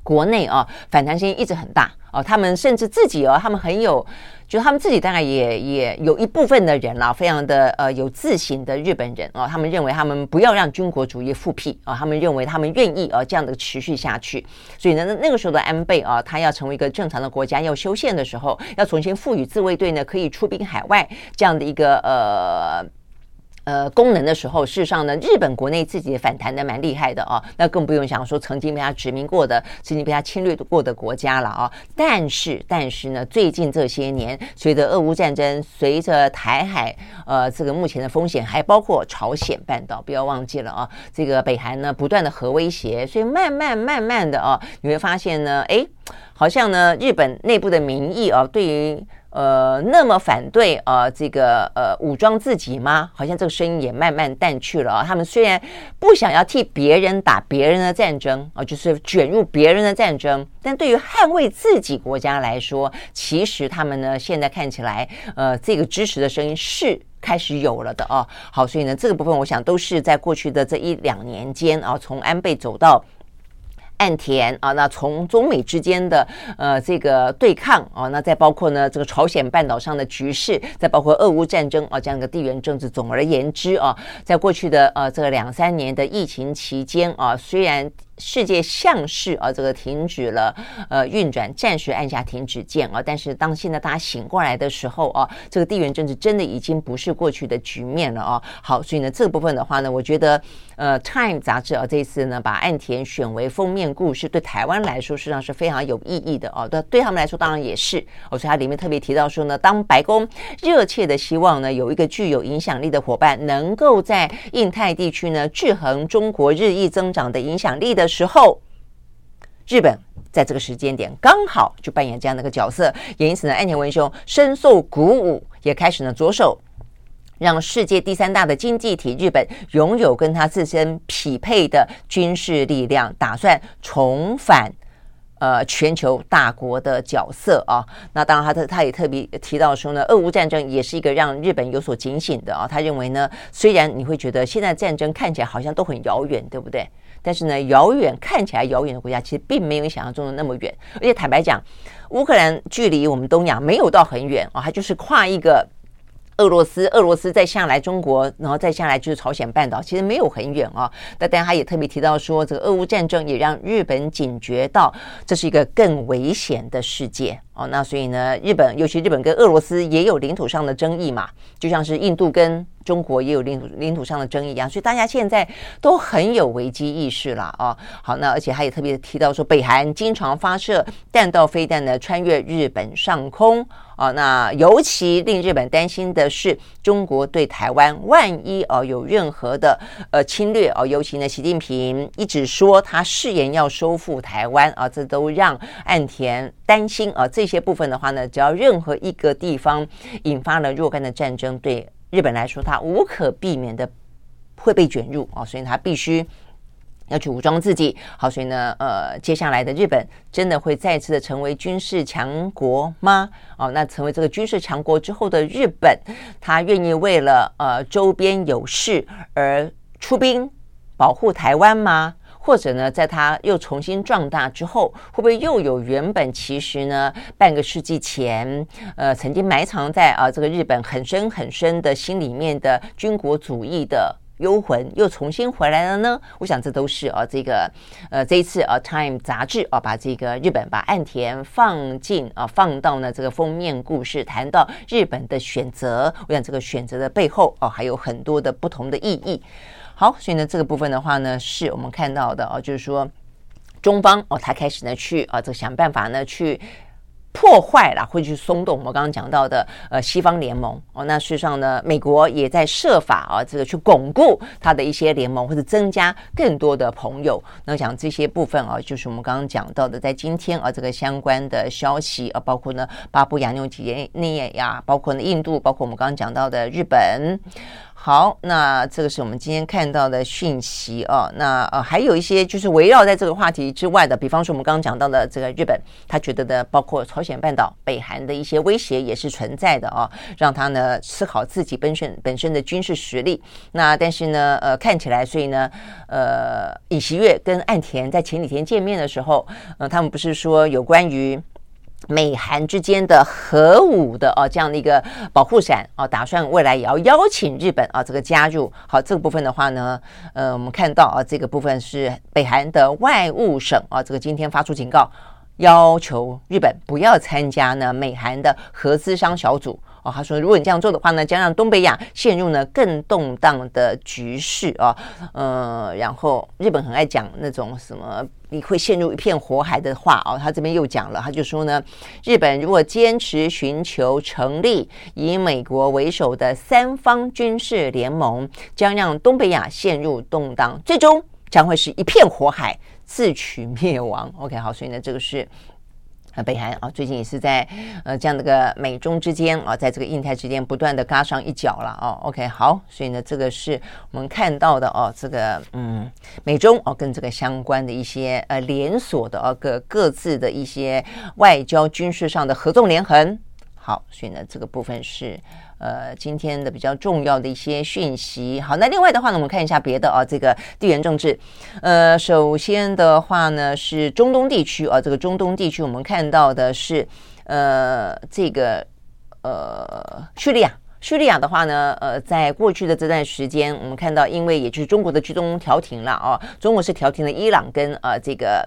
A: 国内啊反弹声音一直很大哦，他们甚至自己哦，他们很有，就他们自己大概也也有一部分的人啦，非常的呃有自省的日本人哦，他们认为他们不要让军国主义复辟啊，他们认为他们愿意啊这样的持续下去，所以呢，那个时候的安倍啊，他要成为一个正常的国家，要修宪的时候，要重新赋予自卫队呢可以出兵海外这样的一个呃。呃，功能的时候，事实上呢，日本国内自己也反弹的蛮厉害的啊，那更不用想说曾经被他殖民过的、曾经被他侵略过的国家了啊。但是，但是呢，最近这些年，随着俄乌战争，随着台海呃这个目前的风险，还包括朝鲜半岛，不要忘记了啊，这个北韩呢不断的核威胁，所以慢慢慢慢的啊，你会发现呢，哎，好像呢，日本内部的民意啊，对于呃，那么反对、呃，这个呃武装自己吗？好像这个声音也慢慢淡去了啊。他们虽然不想要替别人打别人的战争啊、就是卷入别人的战争，但对于捍卫自己国家来说，其实他们呢现在看起来，呃，这个支持的声音是开始有了的啊。好，所以呢，这个部分我想都是在过去的这一两年间啊，从安倍走到。岸田啊，那从中美之间的呃这个对抗啊，那再包括呢这个朝鲜半岛上的局势，再包括俄乌战争啊这样的地缘政治，总而言之啊，在过去的呃这个两三年的疫情期间啊，虽然。世界像是啊，这个停止了呃运转，暂时按下停止键啊。但是当现在大家醒过来的时候啊，这个地缘政治真的已经不是过去的局面了啊。好，所以呢这部分的话呢，我觉得呃《Time》杂志啊这一次呢把岸田选为封面故事，对台湾来说实际上是非常有意义的啊。对对他们来说当然也是。哦，所以它里面特别提到说呢，当白宫热切的希望呢有一个具有影响力的伙伴，能够在印太地区呢制衡中国日益增长的影响力的。的时候，日本在这个时间点刚好就扮演这样的一个角色，也因此呢，岸田文雄深受鼓舞，也开始呢着手让世界第三大的经济体日本拥有跟他自身匹配的军事力量，打算重返呃全球大国的角色啊。那当然他，他他也特别提到说呢，俄乌战争也是一个让日本有所警醒的啊。他认为呢，虽然你会觉得现在战争看起来好像都很遥远，对不对？但是呢，遥远看起来遥远的国家，其实并没有想象中的那么远。而且坦白讲，乌克兰距离我们东亚没有到很远啊，它就是跨一个俄罗斯，俄罗斯再下来中国，然后再下来就是朝鲜半岛，其实没有很远啊。但但他也特别提到说，这个俄乌战争也让日本警觉到，这是一个更危险的世界哦。那所以呢，日本尤其日本跟俄罗斯也有领土上的争议嘛，就像是印度跟。中国也有领土领土上的争议啊，所以大家现在都很有危机意识了啊。好，那而且他也特别提到说，北韩经常发射弹道飞弹呢，穿越日本上空啊。那尤其令日本担心的是，中国对台湾万一哦有任何的呃侵略哦，尤其呢，习近平一直说他誓言要收复台湾啊，这都让岸田担心啊。这些部分的话呢，只要任何一个地方引发了若干的战争，对。日本来说，它无可避免的会被卷入啊，所以它必须要去武装自己。好，所以呢，呃，接下来的日本真的会再次的成为军事强国吗？哦，那成为这个军事强国之后的日本，他愿意为了呃周边有事而出兵保护台湾吗？或者呢，在他又重新壮大之后，会不会又有原本其实呢半个世纪前，呃，曾经埋藏在啊这个日本很深很深的心里面的军国主义的幽魂又重新回来了呢？我想这都是啊这个呃这一次啊《Time》杂志啊把这个日本把岸田放进啊放到呢这个封面故事，谈到日本的选择。我想这个选择的背后哦、啊、还有很多的不同的意义。好，所以呢，这个部分的话呢，是我们看到的哦，就是说中方哦，他开始呢去啊，这个想办法呢去破坏了，或者去松动我们刚刚讲到的呃西方联盟哦。那事实上呢，美国也在设法啊，这个去巩固他的一些联盟，或者增加更多的朋友。那讲这些部分啊，就是我们刚刚讲到的，在今天啊，这个相关的消息啊，包括呢巴布亚纽几内亚，包括呢印度，包括我们刚刚讲到的日本。好，那这个是我们今天看到的讯息哦。那呃，还有一些就是围绕在这个话题之外的，比方说我们刚刚讲到的这个日本，他觉得的包括朝鲜半岛、北韩的一些威胁也是存在的哦，让他呢思考自己本身本身的军事实力。那但是呢，呃，看起来，所以呢，呃，尹锡悦跟岸田在前几天见面的时候，呃，他们不是说有关于。美韩之间的核武的啊这样的一个保护伞啊，打算未来也要邀请日本啊这个加入。好，这个部分的话呢，呃，我们看到啊，这个部分是北韩的外务省啊，这个今天发出警告，要求日本不要参加呢美韩的核资商小组。哦，他说，如果你这样做的话呢，将让东北亚陷入呢更动荡的局势啊。呃，然后日本很爱讲那种什么你会陷入一片火海的话哦，他这边又讲了，他就说呢，日本如果坚持寻求成立以美国为首的三方军事联盟，将让东北亚陷入动荡，最终将会是一片火海，自取灭亡。OK，好，所以呢，这个是。呃，北韩啊，最近也是在呃这样的个美中之间啊，在这个印太之间不断的嘎上一脚了哦。OK，好，所以呢，这个是我们看到的哦，这个嗯，美中哦跟这个相关的一些呃连锁的哦各各自的一些外交军事上的合纵连横。好，所以呢，这个部分是。呃，今天的比较重要的一些讯息。好，那另外的话呢，我们看一下别的啊，这个地缘政治。呃，首先的话呢是中东地区啊，这个中东地区我们看到的是呃，这个呃，叙利亚。叙利亚的话呢，呃，在过去的这段时间，我们看到，因为也就是中国的居中调停了啊，中国是调停了伊朗跟呃这个。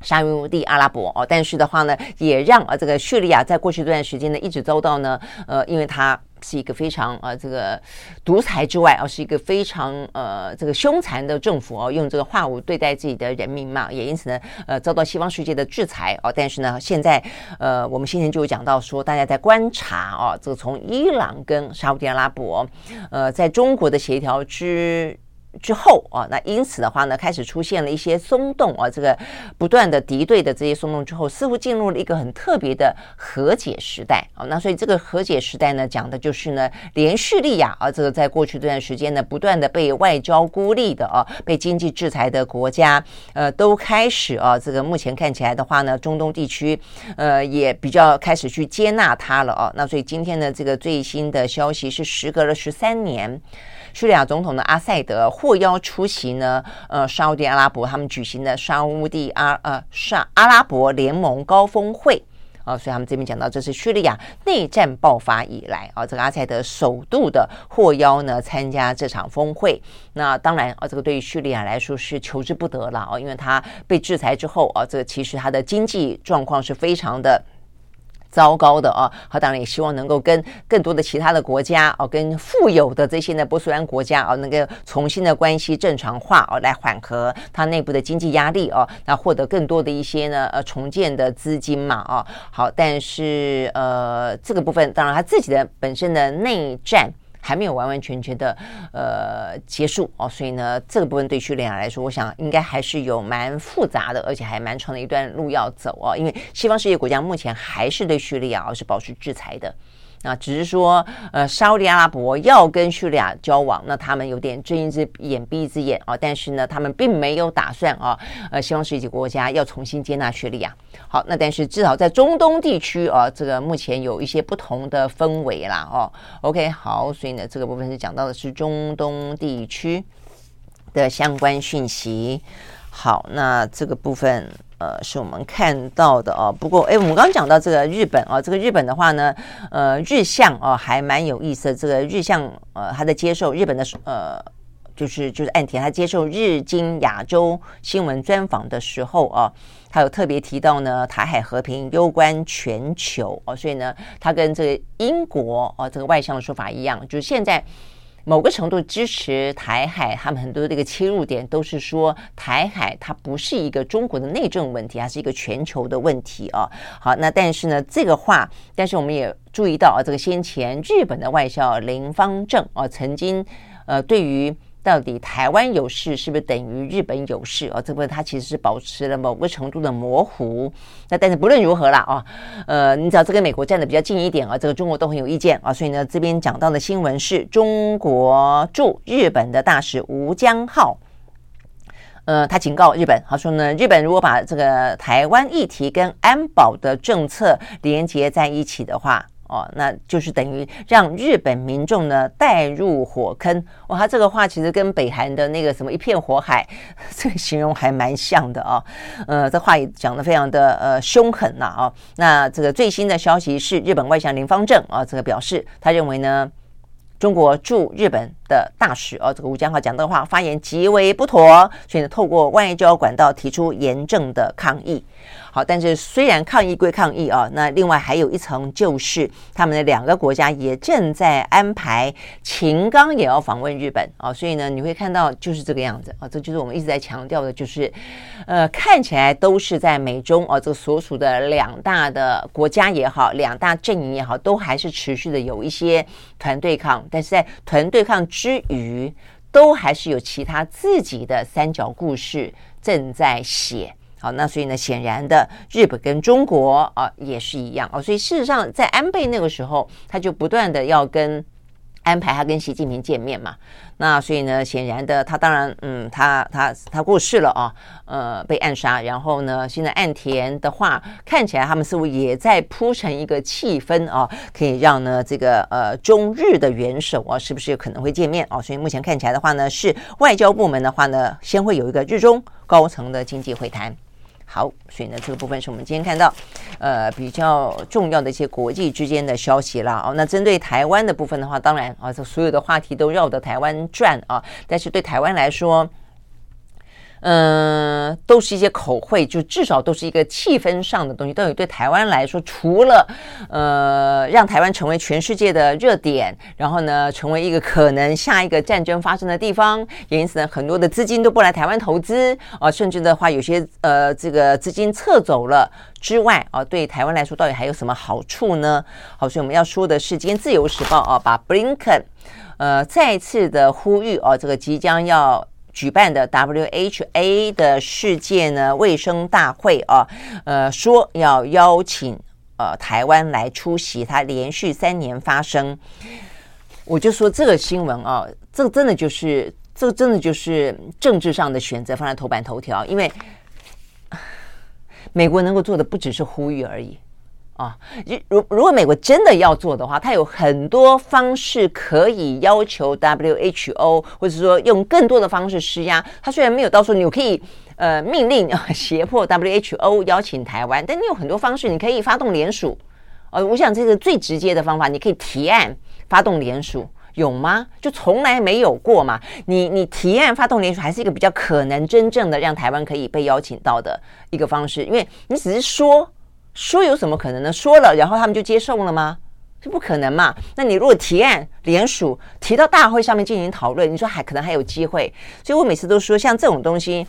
A: 沙乌地阿拉伯哦，但是的话呢，也让啊这个叙利亚在过去这段时间呢，一直遭到呢，呃，因为它是一个非常呃这个独裁之外，而、是一个非常呃这个凶残的政府哦、用这个化武对待自己的人民嘛，也因此呢，呃，遭到西方世界的制裁哦、但是呢，现在呃，我们先前就有讲到说，大家在观察哦、这个从伊朗跟沙乌地阿拉伯，呃，在中国的协调之。之后啊，那因此的话呢，开始出现了一些松动啊，这个不断的敌对的这些松动之后，似乎进入了一个很特别的和解时代啊。那所以这个和解时代呢，讲的就是呢，连叙利亚啊，这个在过去这段时间呢，不断的被外交孤立的啊，被经济制裁的国家，呃，都开始啊，这个目前看起来的话呢，中东地区呃也比较开始去接纳它了啊。那所以今天的这个最新的消息是，时隔了十三年。叙利亚总统的阿塞德获邀出席呢，呃，沙乌地阿拉伯他们举行的沙乌地阿呃沙阿拉伯联盟高峰会啊，所以他们这边讲到，这是叙利亚内战爆发以来啊，这个阿塞德首度的获邀呢参加这场峰会。那当然啊，这个对于叙利亚来说是求之不得了啊，因为他被制裁之后啊，这个其实他的经济状况是非常的。糟糕的哦，他当然也希望能够跟更多的其他的国家哦，跟富有的这些呢波斯湾国家哦，能够重新的关系正常化哦，来缓和他内部的经济压力哦，那获得更多的一些呢呃重建的资金嘛哦，好，但是呃这个部分当然他自己的本身的内战。还没有完完全全的呃结束哦，所以呢，这个部分对叙利亚来说，我想应该还是有蛮复杂的，而且还蛮长的一段路要走哦。因为西方世界国家目前还是对叙利亚是保持制裁的。啊，只是说，呃，沙乌地阿拉伯要跟叙利亚交往，那他们有点睁一只眼闭一只眼啊。但是呢，他们并没有打算啊，呃，西方世界国家要重新接纳叙利亚。好，那但是至少在中东地区啊，这个目前有一些不同的氛围啦。哦，OK，好，所以呢，这个部分是讲到的是中东地区的相关讯息。好，那这个部分。呃，是我们看到的哦。不过，哎，我们刚刚讲到这个日本啊，这个日本的话呢，呃，日向哦，还蛮有意思的。这个日向，呃，他在接受日本的呃，就是就是岸田他接受日经亚洲新闻专访的时候啊，他有特别提到呢，台海和平攸关全球哦，所以呢，他跟这个英国啊这个外相的说法一样，就是现在。某个程度支持台海，他们很多这个切入点都是说台海它不是一个中国的内政问题，它是一个全球的问题啊。好，那但是呢，这个话，但是我们也注意到啊，这个先前日本的外相林芳正啊，曾经呃对于。到底台湾有事是不是等于日本有事哦？这部分它其实是保持了某个程度的模糊。那但是不论如何啦，哦，呃，你只要这跟美国站得比较近一点啊，这个中国都很有意见啊。所以呢，这边讲到的新闻是中国驻日本的大使吴江浩。呃，他警告日本，他说呢，日本如果把这个台湾议题跟安保的政策连接在一起的话，哦，那就是等于让日本民众呢带入火坑。哇、他这个话其实跟北韩的那个什么一片火海，这个形容还蛮像的啊、哦。呃，这话也讲得非常的呃凶狠呐啊、哦。那这个最新的消息是，日本外相林芳正啊，这个表示他认为呢。中国驻日本的大使哦，这个吴江浩讲的话发言极为不妥，所以呢，透过外交管道提出严正的抗议。好，但是虽然抗议归抗议啊，那另外还有一层就是，他们的两个国家也正在安排秦刚也要访问日本。啊，所以呢，你会看到就是这个样子。啊，这就是我们一直在强调的，就是呃，看起来都是在美中啊这个所属的两大的国家也好，两大阵营也好，都还是持续的有一些团对抗，但是在团对抗之余，都还是有其他自己的三角故事正在写。好，那所以呢，显然的，日本跟中国啊也是一样哦，所以事实上，在安倍那个时候，他就不断的要跟安排他跟习近平见面嘛。那所以呢，显然的，他当然，嗯，他他他过世了啊，呃，被暗杀。然后呢，现在岸田的话，看起来他们似乎也在铺成一个气氛啊，可以让呢这个呃中日的元首啊，是不是有可能会见面啊？所以目前看起来的话呢，是外交部门的话呢，先会有一个日中高层的经济会谈。好，所以呢，这个部分是我们今天看到，呃，比较重要的一些国际之间的消息了。哦，那针对台湾的部分的话，当然啊，这所有的话题都绕着台湾转啊。但是对台湾来说，嗯，都是一些口惠，就至少都是一个气氛上的东西。到底对台湾来说，除了呃让台湾成为全世界的热点，然后呢，成为一个可能下一个战争发生的地方，也因此呢，很多的资金都不来台湾投资啊，甚至的话，有些呃这个资金撤走了之外啊，对台湾来说，到底还有什么好处呢？好，所以我们要说的是，今天《自由时报》啊，把布林肯呃再次的呼吁啊，这个即将要。举办的 WHA 的世界呢卫生大会啊，呃，说要邀请呃台湾来出席，它连续三年发生，我就说这个新闻啊，这真的就是，这真的就是政治上的选择放在头版头条，因为美国能够做的不只是呼吁而已。啊，如如如果美国真的要做的话，它有很多方式可以要求 WHO，或者说用更多的方式施压。它虽然没有到时候你可以呃命令 胁迫 WHO 邀请台湾，但你有很多方式，你可以发动联署。呃，我想这个最直接的方法，你可以提案发动联署，有吗？就从来没有过嘛。你你提案发动联署，还是一个比较可能真正的让台湾可以被邀请到的一个方式，因为你只是说。说有什么可能呢？说了，然后他们就接受了吗？这不可能嘛。那你如果提案联署提到大会上面进行讨论，你说还可能还有机会。所以我每次都说，像这种东西。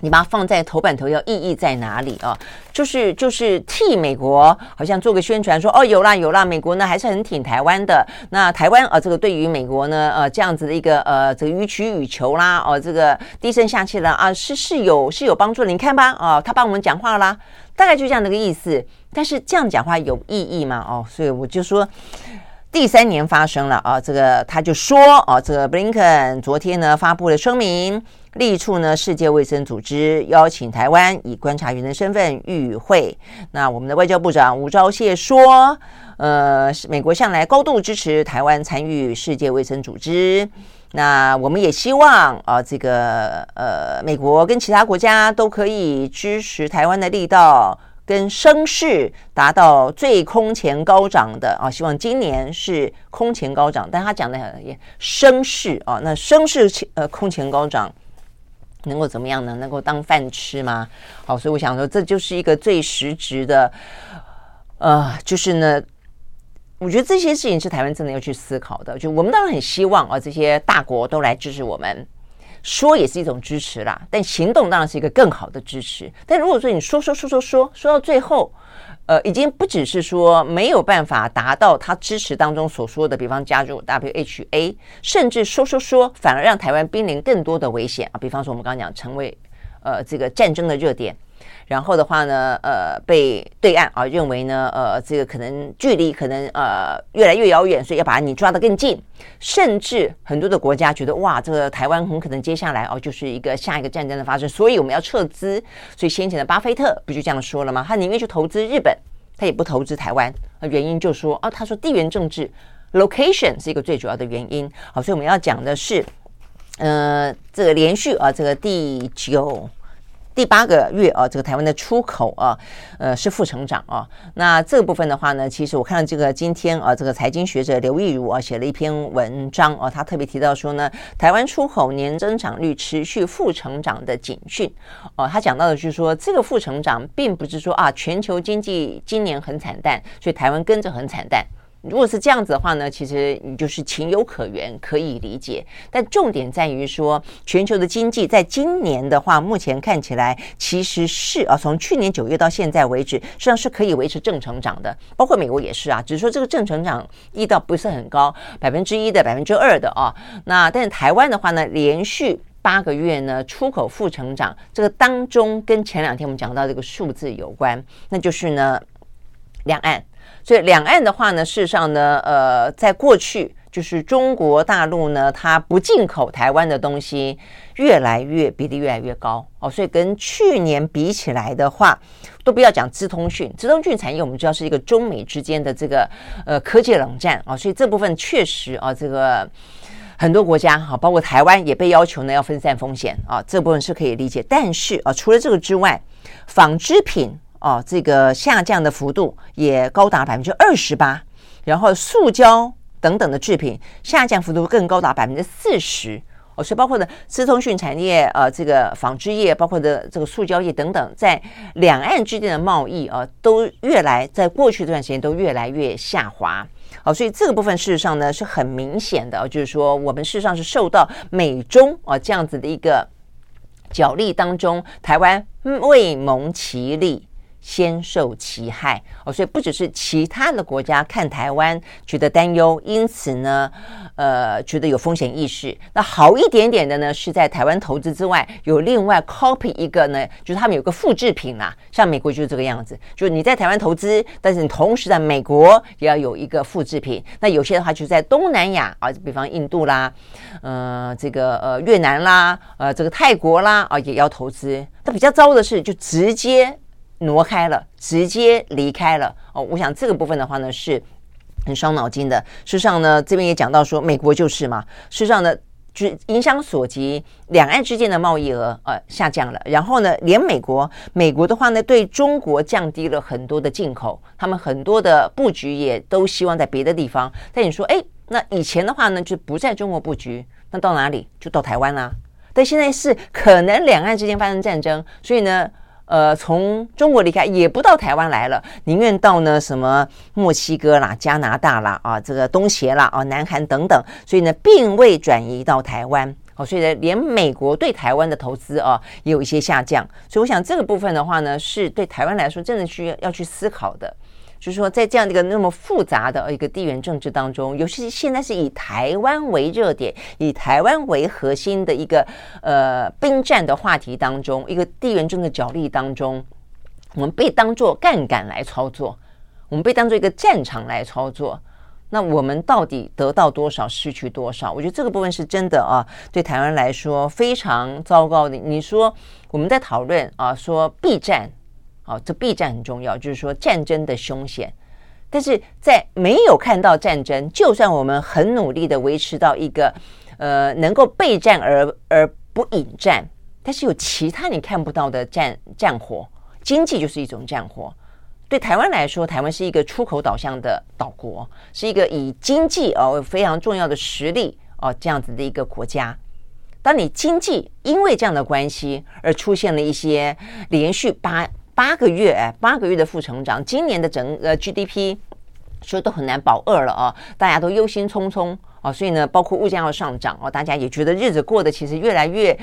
A: 你把它放在头版头条，意义在哪里啊？就是就是替美国好像做个宣传，说哦有啦有啦，美国呢还是很挺台湾的。那台湾啊，这个对于美国呢，呃这样子的一个呃这个予取予求啦，哦这个低声下气啦啊，是是有是有帮助的。你看吧，哦他帮我们讲话啦，大概就这样的个意思。但是这样讲话有意义吗？哦，所以我就说。第三年发生了啊，这个他就说啊，这个布林肯昨天呢发布了声明，力促呢世界卫生组织邀请台湾以观察员的身份与会。那我们的外交部长吴钊燮说，呃，美国向来高度支持台湾参与世界卫生组织。那我们也希望啊，这个呃，美国跟其他国家都可以支持台湾的力道。跟声势达到最空前高涨的啊，希望今年是空前高涨，但他讲的也声势啊，那声势呃空前高涨，能够怎么样呢？能够当饭吃吗？好，所以我想说，这就是一个最实质的，呃，就是呢，我觉得这些事情是台湾真的要去思考的。就我们当然很希望啊，这些大国都来支持我们。说也是一种支持啦，但行动当然是一个更好的支持。但如果说你说说说说说说到最后，呃，已经不只是说没有办法达到他支持当中所说的，比方加入 WHA，甚至说说说反而让台湾濒临更多的危险啊，比方说我们刚刚讲成为呃这个战争的热点。然后的话呢，呃，被对岸啊认为呢，呃，这个可能距离可能呃越来越遥远，所以要把你抓得更近。甚至很多的国家觉得，哇，这个台湾很可能接下来哦就是一个下一个战争的发生，所以我们要撤资。所以先前的巴菲特不就这样说了吗？他宁愿去投资日本，他也不投资台湾。原因就说啊，他说地缘政治 location 是一个最主要的原因。好，所以我们要讲的是，呃，这个连续啊，这个第九。第八个月啊，这个台湾的出口啊，呃，是负成长啊。那这部分的话呢，其实我看到这个今天啊，这个财经学者刘益如啊写了一篇文章啊，他特别提到说呢，台湾出口年增长率持续负成长的警讯哦。他讲到的就是说，这个负成长并不是说啊，全球经济今年很惨淡，所以台湾跟着很惨淡。如果是这样子的话呢，其实你就是情有可原，可以理解。但重点在于说，全球的经济在今年的话，目前看起来其实是啊，从去年九月到现在为止，实际上是可以维持正成长的。包括美国也是啊，只是说这个正成长力道不是很高，百分之一的、百分之二的啊。那但是台湾的话呢，连续八个月呢出口负成长，这个当中跟前两天我们讲到这个数字有关，那就是呢两岸。所以两岸的话呢，事实上呢，呃，在过去就是中国大陆呢，它不进口台湾的东西越来越比例越来越高哦。所以跟去年比起来的话，都不要讲资通讯，资通讯产业我们知道是一个中美之间的这个呃科技冷战啊，所以这部分确实啊，这个很多国家哈，包括台湾也被要求呢要分散风险啊，这部分是可以理解。但是啊，除了这个之外，纺织品。哦，这个下降的幅度也高达百分之二十八，然后塑胶等等的制品下降幅度更高达百分之四十。哦，所以包括的资通讯产业，呃，这个纺织业，包括的这个塑胶业等等，在两岸之间的贸易啊，都越来在过去这段时间都越来越下滑。哦，所以这个部分事实上呢是很明显的，就是说我们事实上是受到美中啊这样子的一个角力当中，台湾未蒙其利。先受其害哦，所以不只是其他的国家看台湾觉得担忧，因此呢，呃，觉得有风险意识。那好一点点的呢，是在台湾投资之外，有另外 copy 一个呢，就是他们有个复制品啦。像美国就是这个样子，就是你在台湾投资，但是你同时在美国也要有一个复制品。那有些的话就是在东南亚啊，比方印度啦，呃，这个呃越南啦，呃，这个泰国啦啊，也要投资。那比较糟的是，就直接。挪开了，直接离开了哦。我想这个部分的话呢，是很伤脑筋的。事实上呢，这边也讲到说，美国就是嘛。事实上呢，就影响所及，两岸之间的贸易额呃下降了。然后呢，连美国，美国的话呢，对中国降低了很多的进口，他们很多的布局也都希望在别的地方。但你说，哎，那以前的话呢，就不在中国布局，那到哪里？就到台湾啦。但现在是可能两岸之间发生战争，所以呢。呃，从中国离开也不到台湾来了，宁愿到呢什么墨西哥啦、加拿大啦啊，这个东协啦啊、南韩等等，所以呢，并未转移到台湾。哦，所以呢，连美国对台湾的投资啊，也有一些下降。所以我想这个部分的话呢，是对台湾来说真的需要要去思考的。就是说，在这样的一个那么复杂的一个地缘政治当中，尤其是现在是以台湾为热点，以台湾为核心的一个呃兵战的话题当中，一个地缘政治角力当中，我们被当作杠杆来操作，我们被当做一个战场来操作，那我们到底得到多少，失去多少？我觉得这个部分是真的啊，对台湾来说非常糟糕的。你说我们在讨论啊，说避战。好，这避战很重要，就是说战争的凶险。但是在没有看到战争，就算我们很努力的维持到一个呃能够备战而而不引战，但是有其他你看不到的战战火，经济就是一种战火。对台湾来说，台湾是一个出口导向的岛国，是一个以经济哦非常重要的实力哦这样子的一个国家。当你经济因为这样的关系而出现了一些连续八。八个月，哎，八个月的负成长，今年的整个 GDP 说都很难保二了啊！大家都忧心忡忡啊，所以呢，包括物价要上涨哦，大家也觉得日子过得其实越来越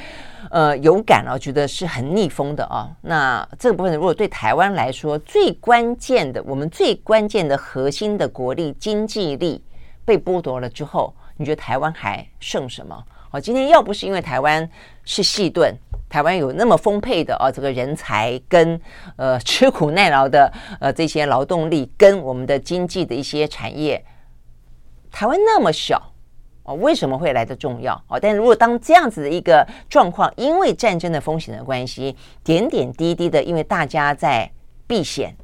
A: 呃有感了，觉得是很逆风的啊。那这个部分如果对台湾来说最关键的，我们最关键的核心的国力经济力被剥夺了之后，你觉得台湾还剩什么？哦，今天要不是因为台湾是细盾，台湾有那么丰沛的哦这个人才跟呃吃苦耐劳的呃这些劳动力，跟我们的经济的一些产业，台湾那么小。哦，为什么会来得重要？哦，但如果当这样子的一个状况，因为战争的风险的关系，点点滴滴的，因为大家在避险，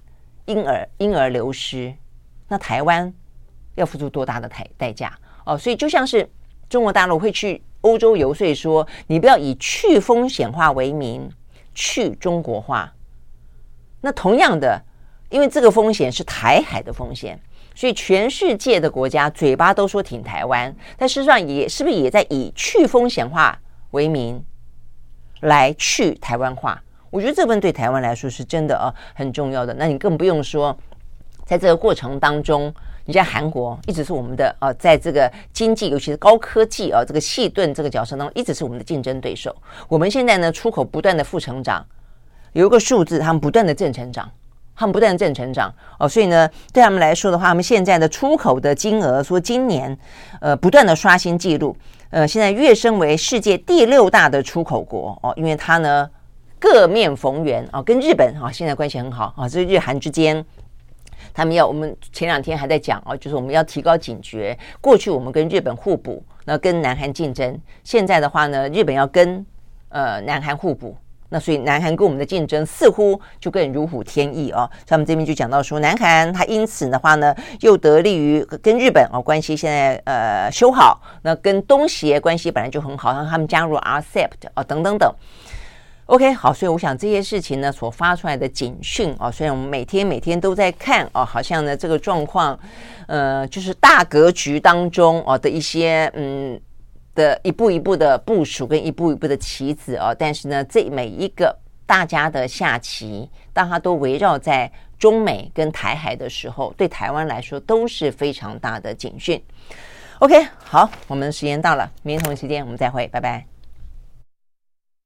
A: 因而因而流失，那台湾要付出多大的代代价？哦，所以就像是中国大陆会去欧洲游说，说你不要以去风险化为名去中国化。那同样的，因为这个风险是台海的风险。所以，全世界的国家嘴巴都说挺台湾，但事实上也是不是也在以去风险化为名来去台湾化？我觉得这份对台湾来说是真的啊，很重要的。那你更不用说，在这个过程当中，你像韩国一直是我们的啊，在这个经济尤其是高科技啊这个细盾这个角色当中，一直是我们的竞争对手。我们现在呢，出口不断的负成长，有一个数字，他们不断的正成长。他们不断的正成长哦，所以呢，对他们来说的话，他们现在的出口的金额说今年呃不断的刷新纪录，呃，现在跃升为世界第六大的出口国哦，因为它呢各面逢源哦，跟日本啊、哦、现在关系很好啊，这、哦、是日韩之间，他们要我们前两天还在讲哦，就是我们要提高警觉，过去我们跟日本互补，那跟南韩竞争，现在的话呢，日本要跟呃南韩互补。那所以南韩跟我们的竞争似乎就更如虎添翼哦。他们这边就讲到说，南韩它因此的话呢，又得利于跟日本哦关系现在呃修好，那跟东协关系本来就很好，让他们加入 RCEP 哦等等等。OK，好，所以我想这些事情呢所发出来的警讯哦，虽然我们每天每天都在看哦，好像呢这个状况呃就是大格局当中哦的一些嗯。的一步一步的部署跟一步一步的棋子哦，但是呢，这每一个大家的下棋，当它都围绕在中美跟台海的时候，对台湾来说都是非常大的警讯。OK，好，我们时间到了，明天同一时间我们再会，拜拜。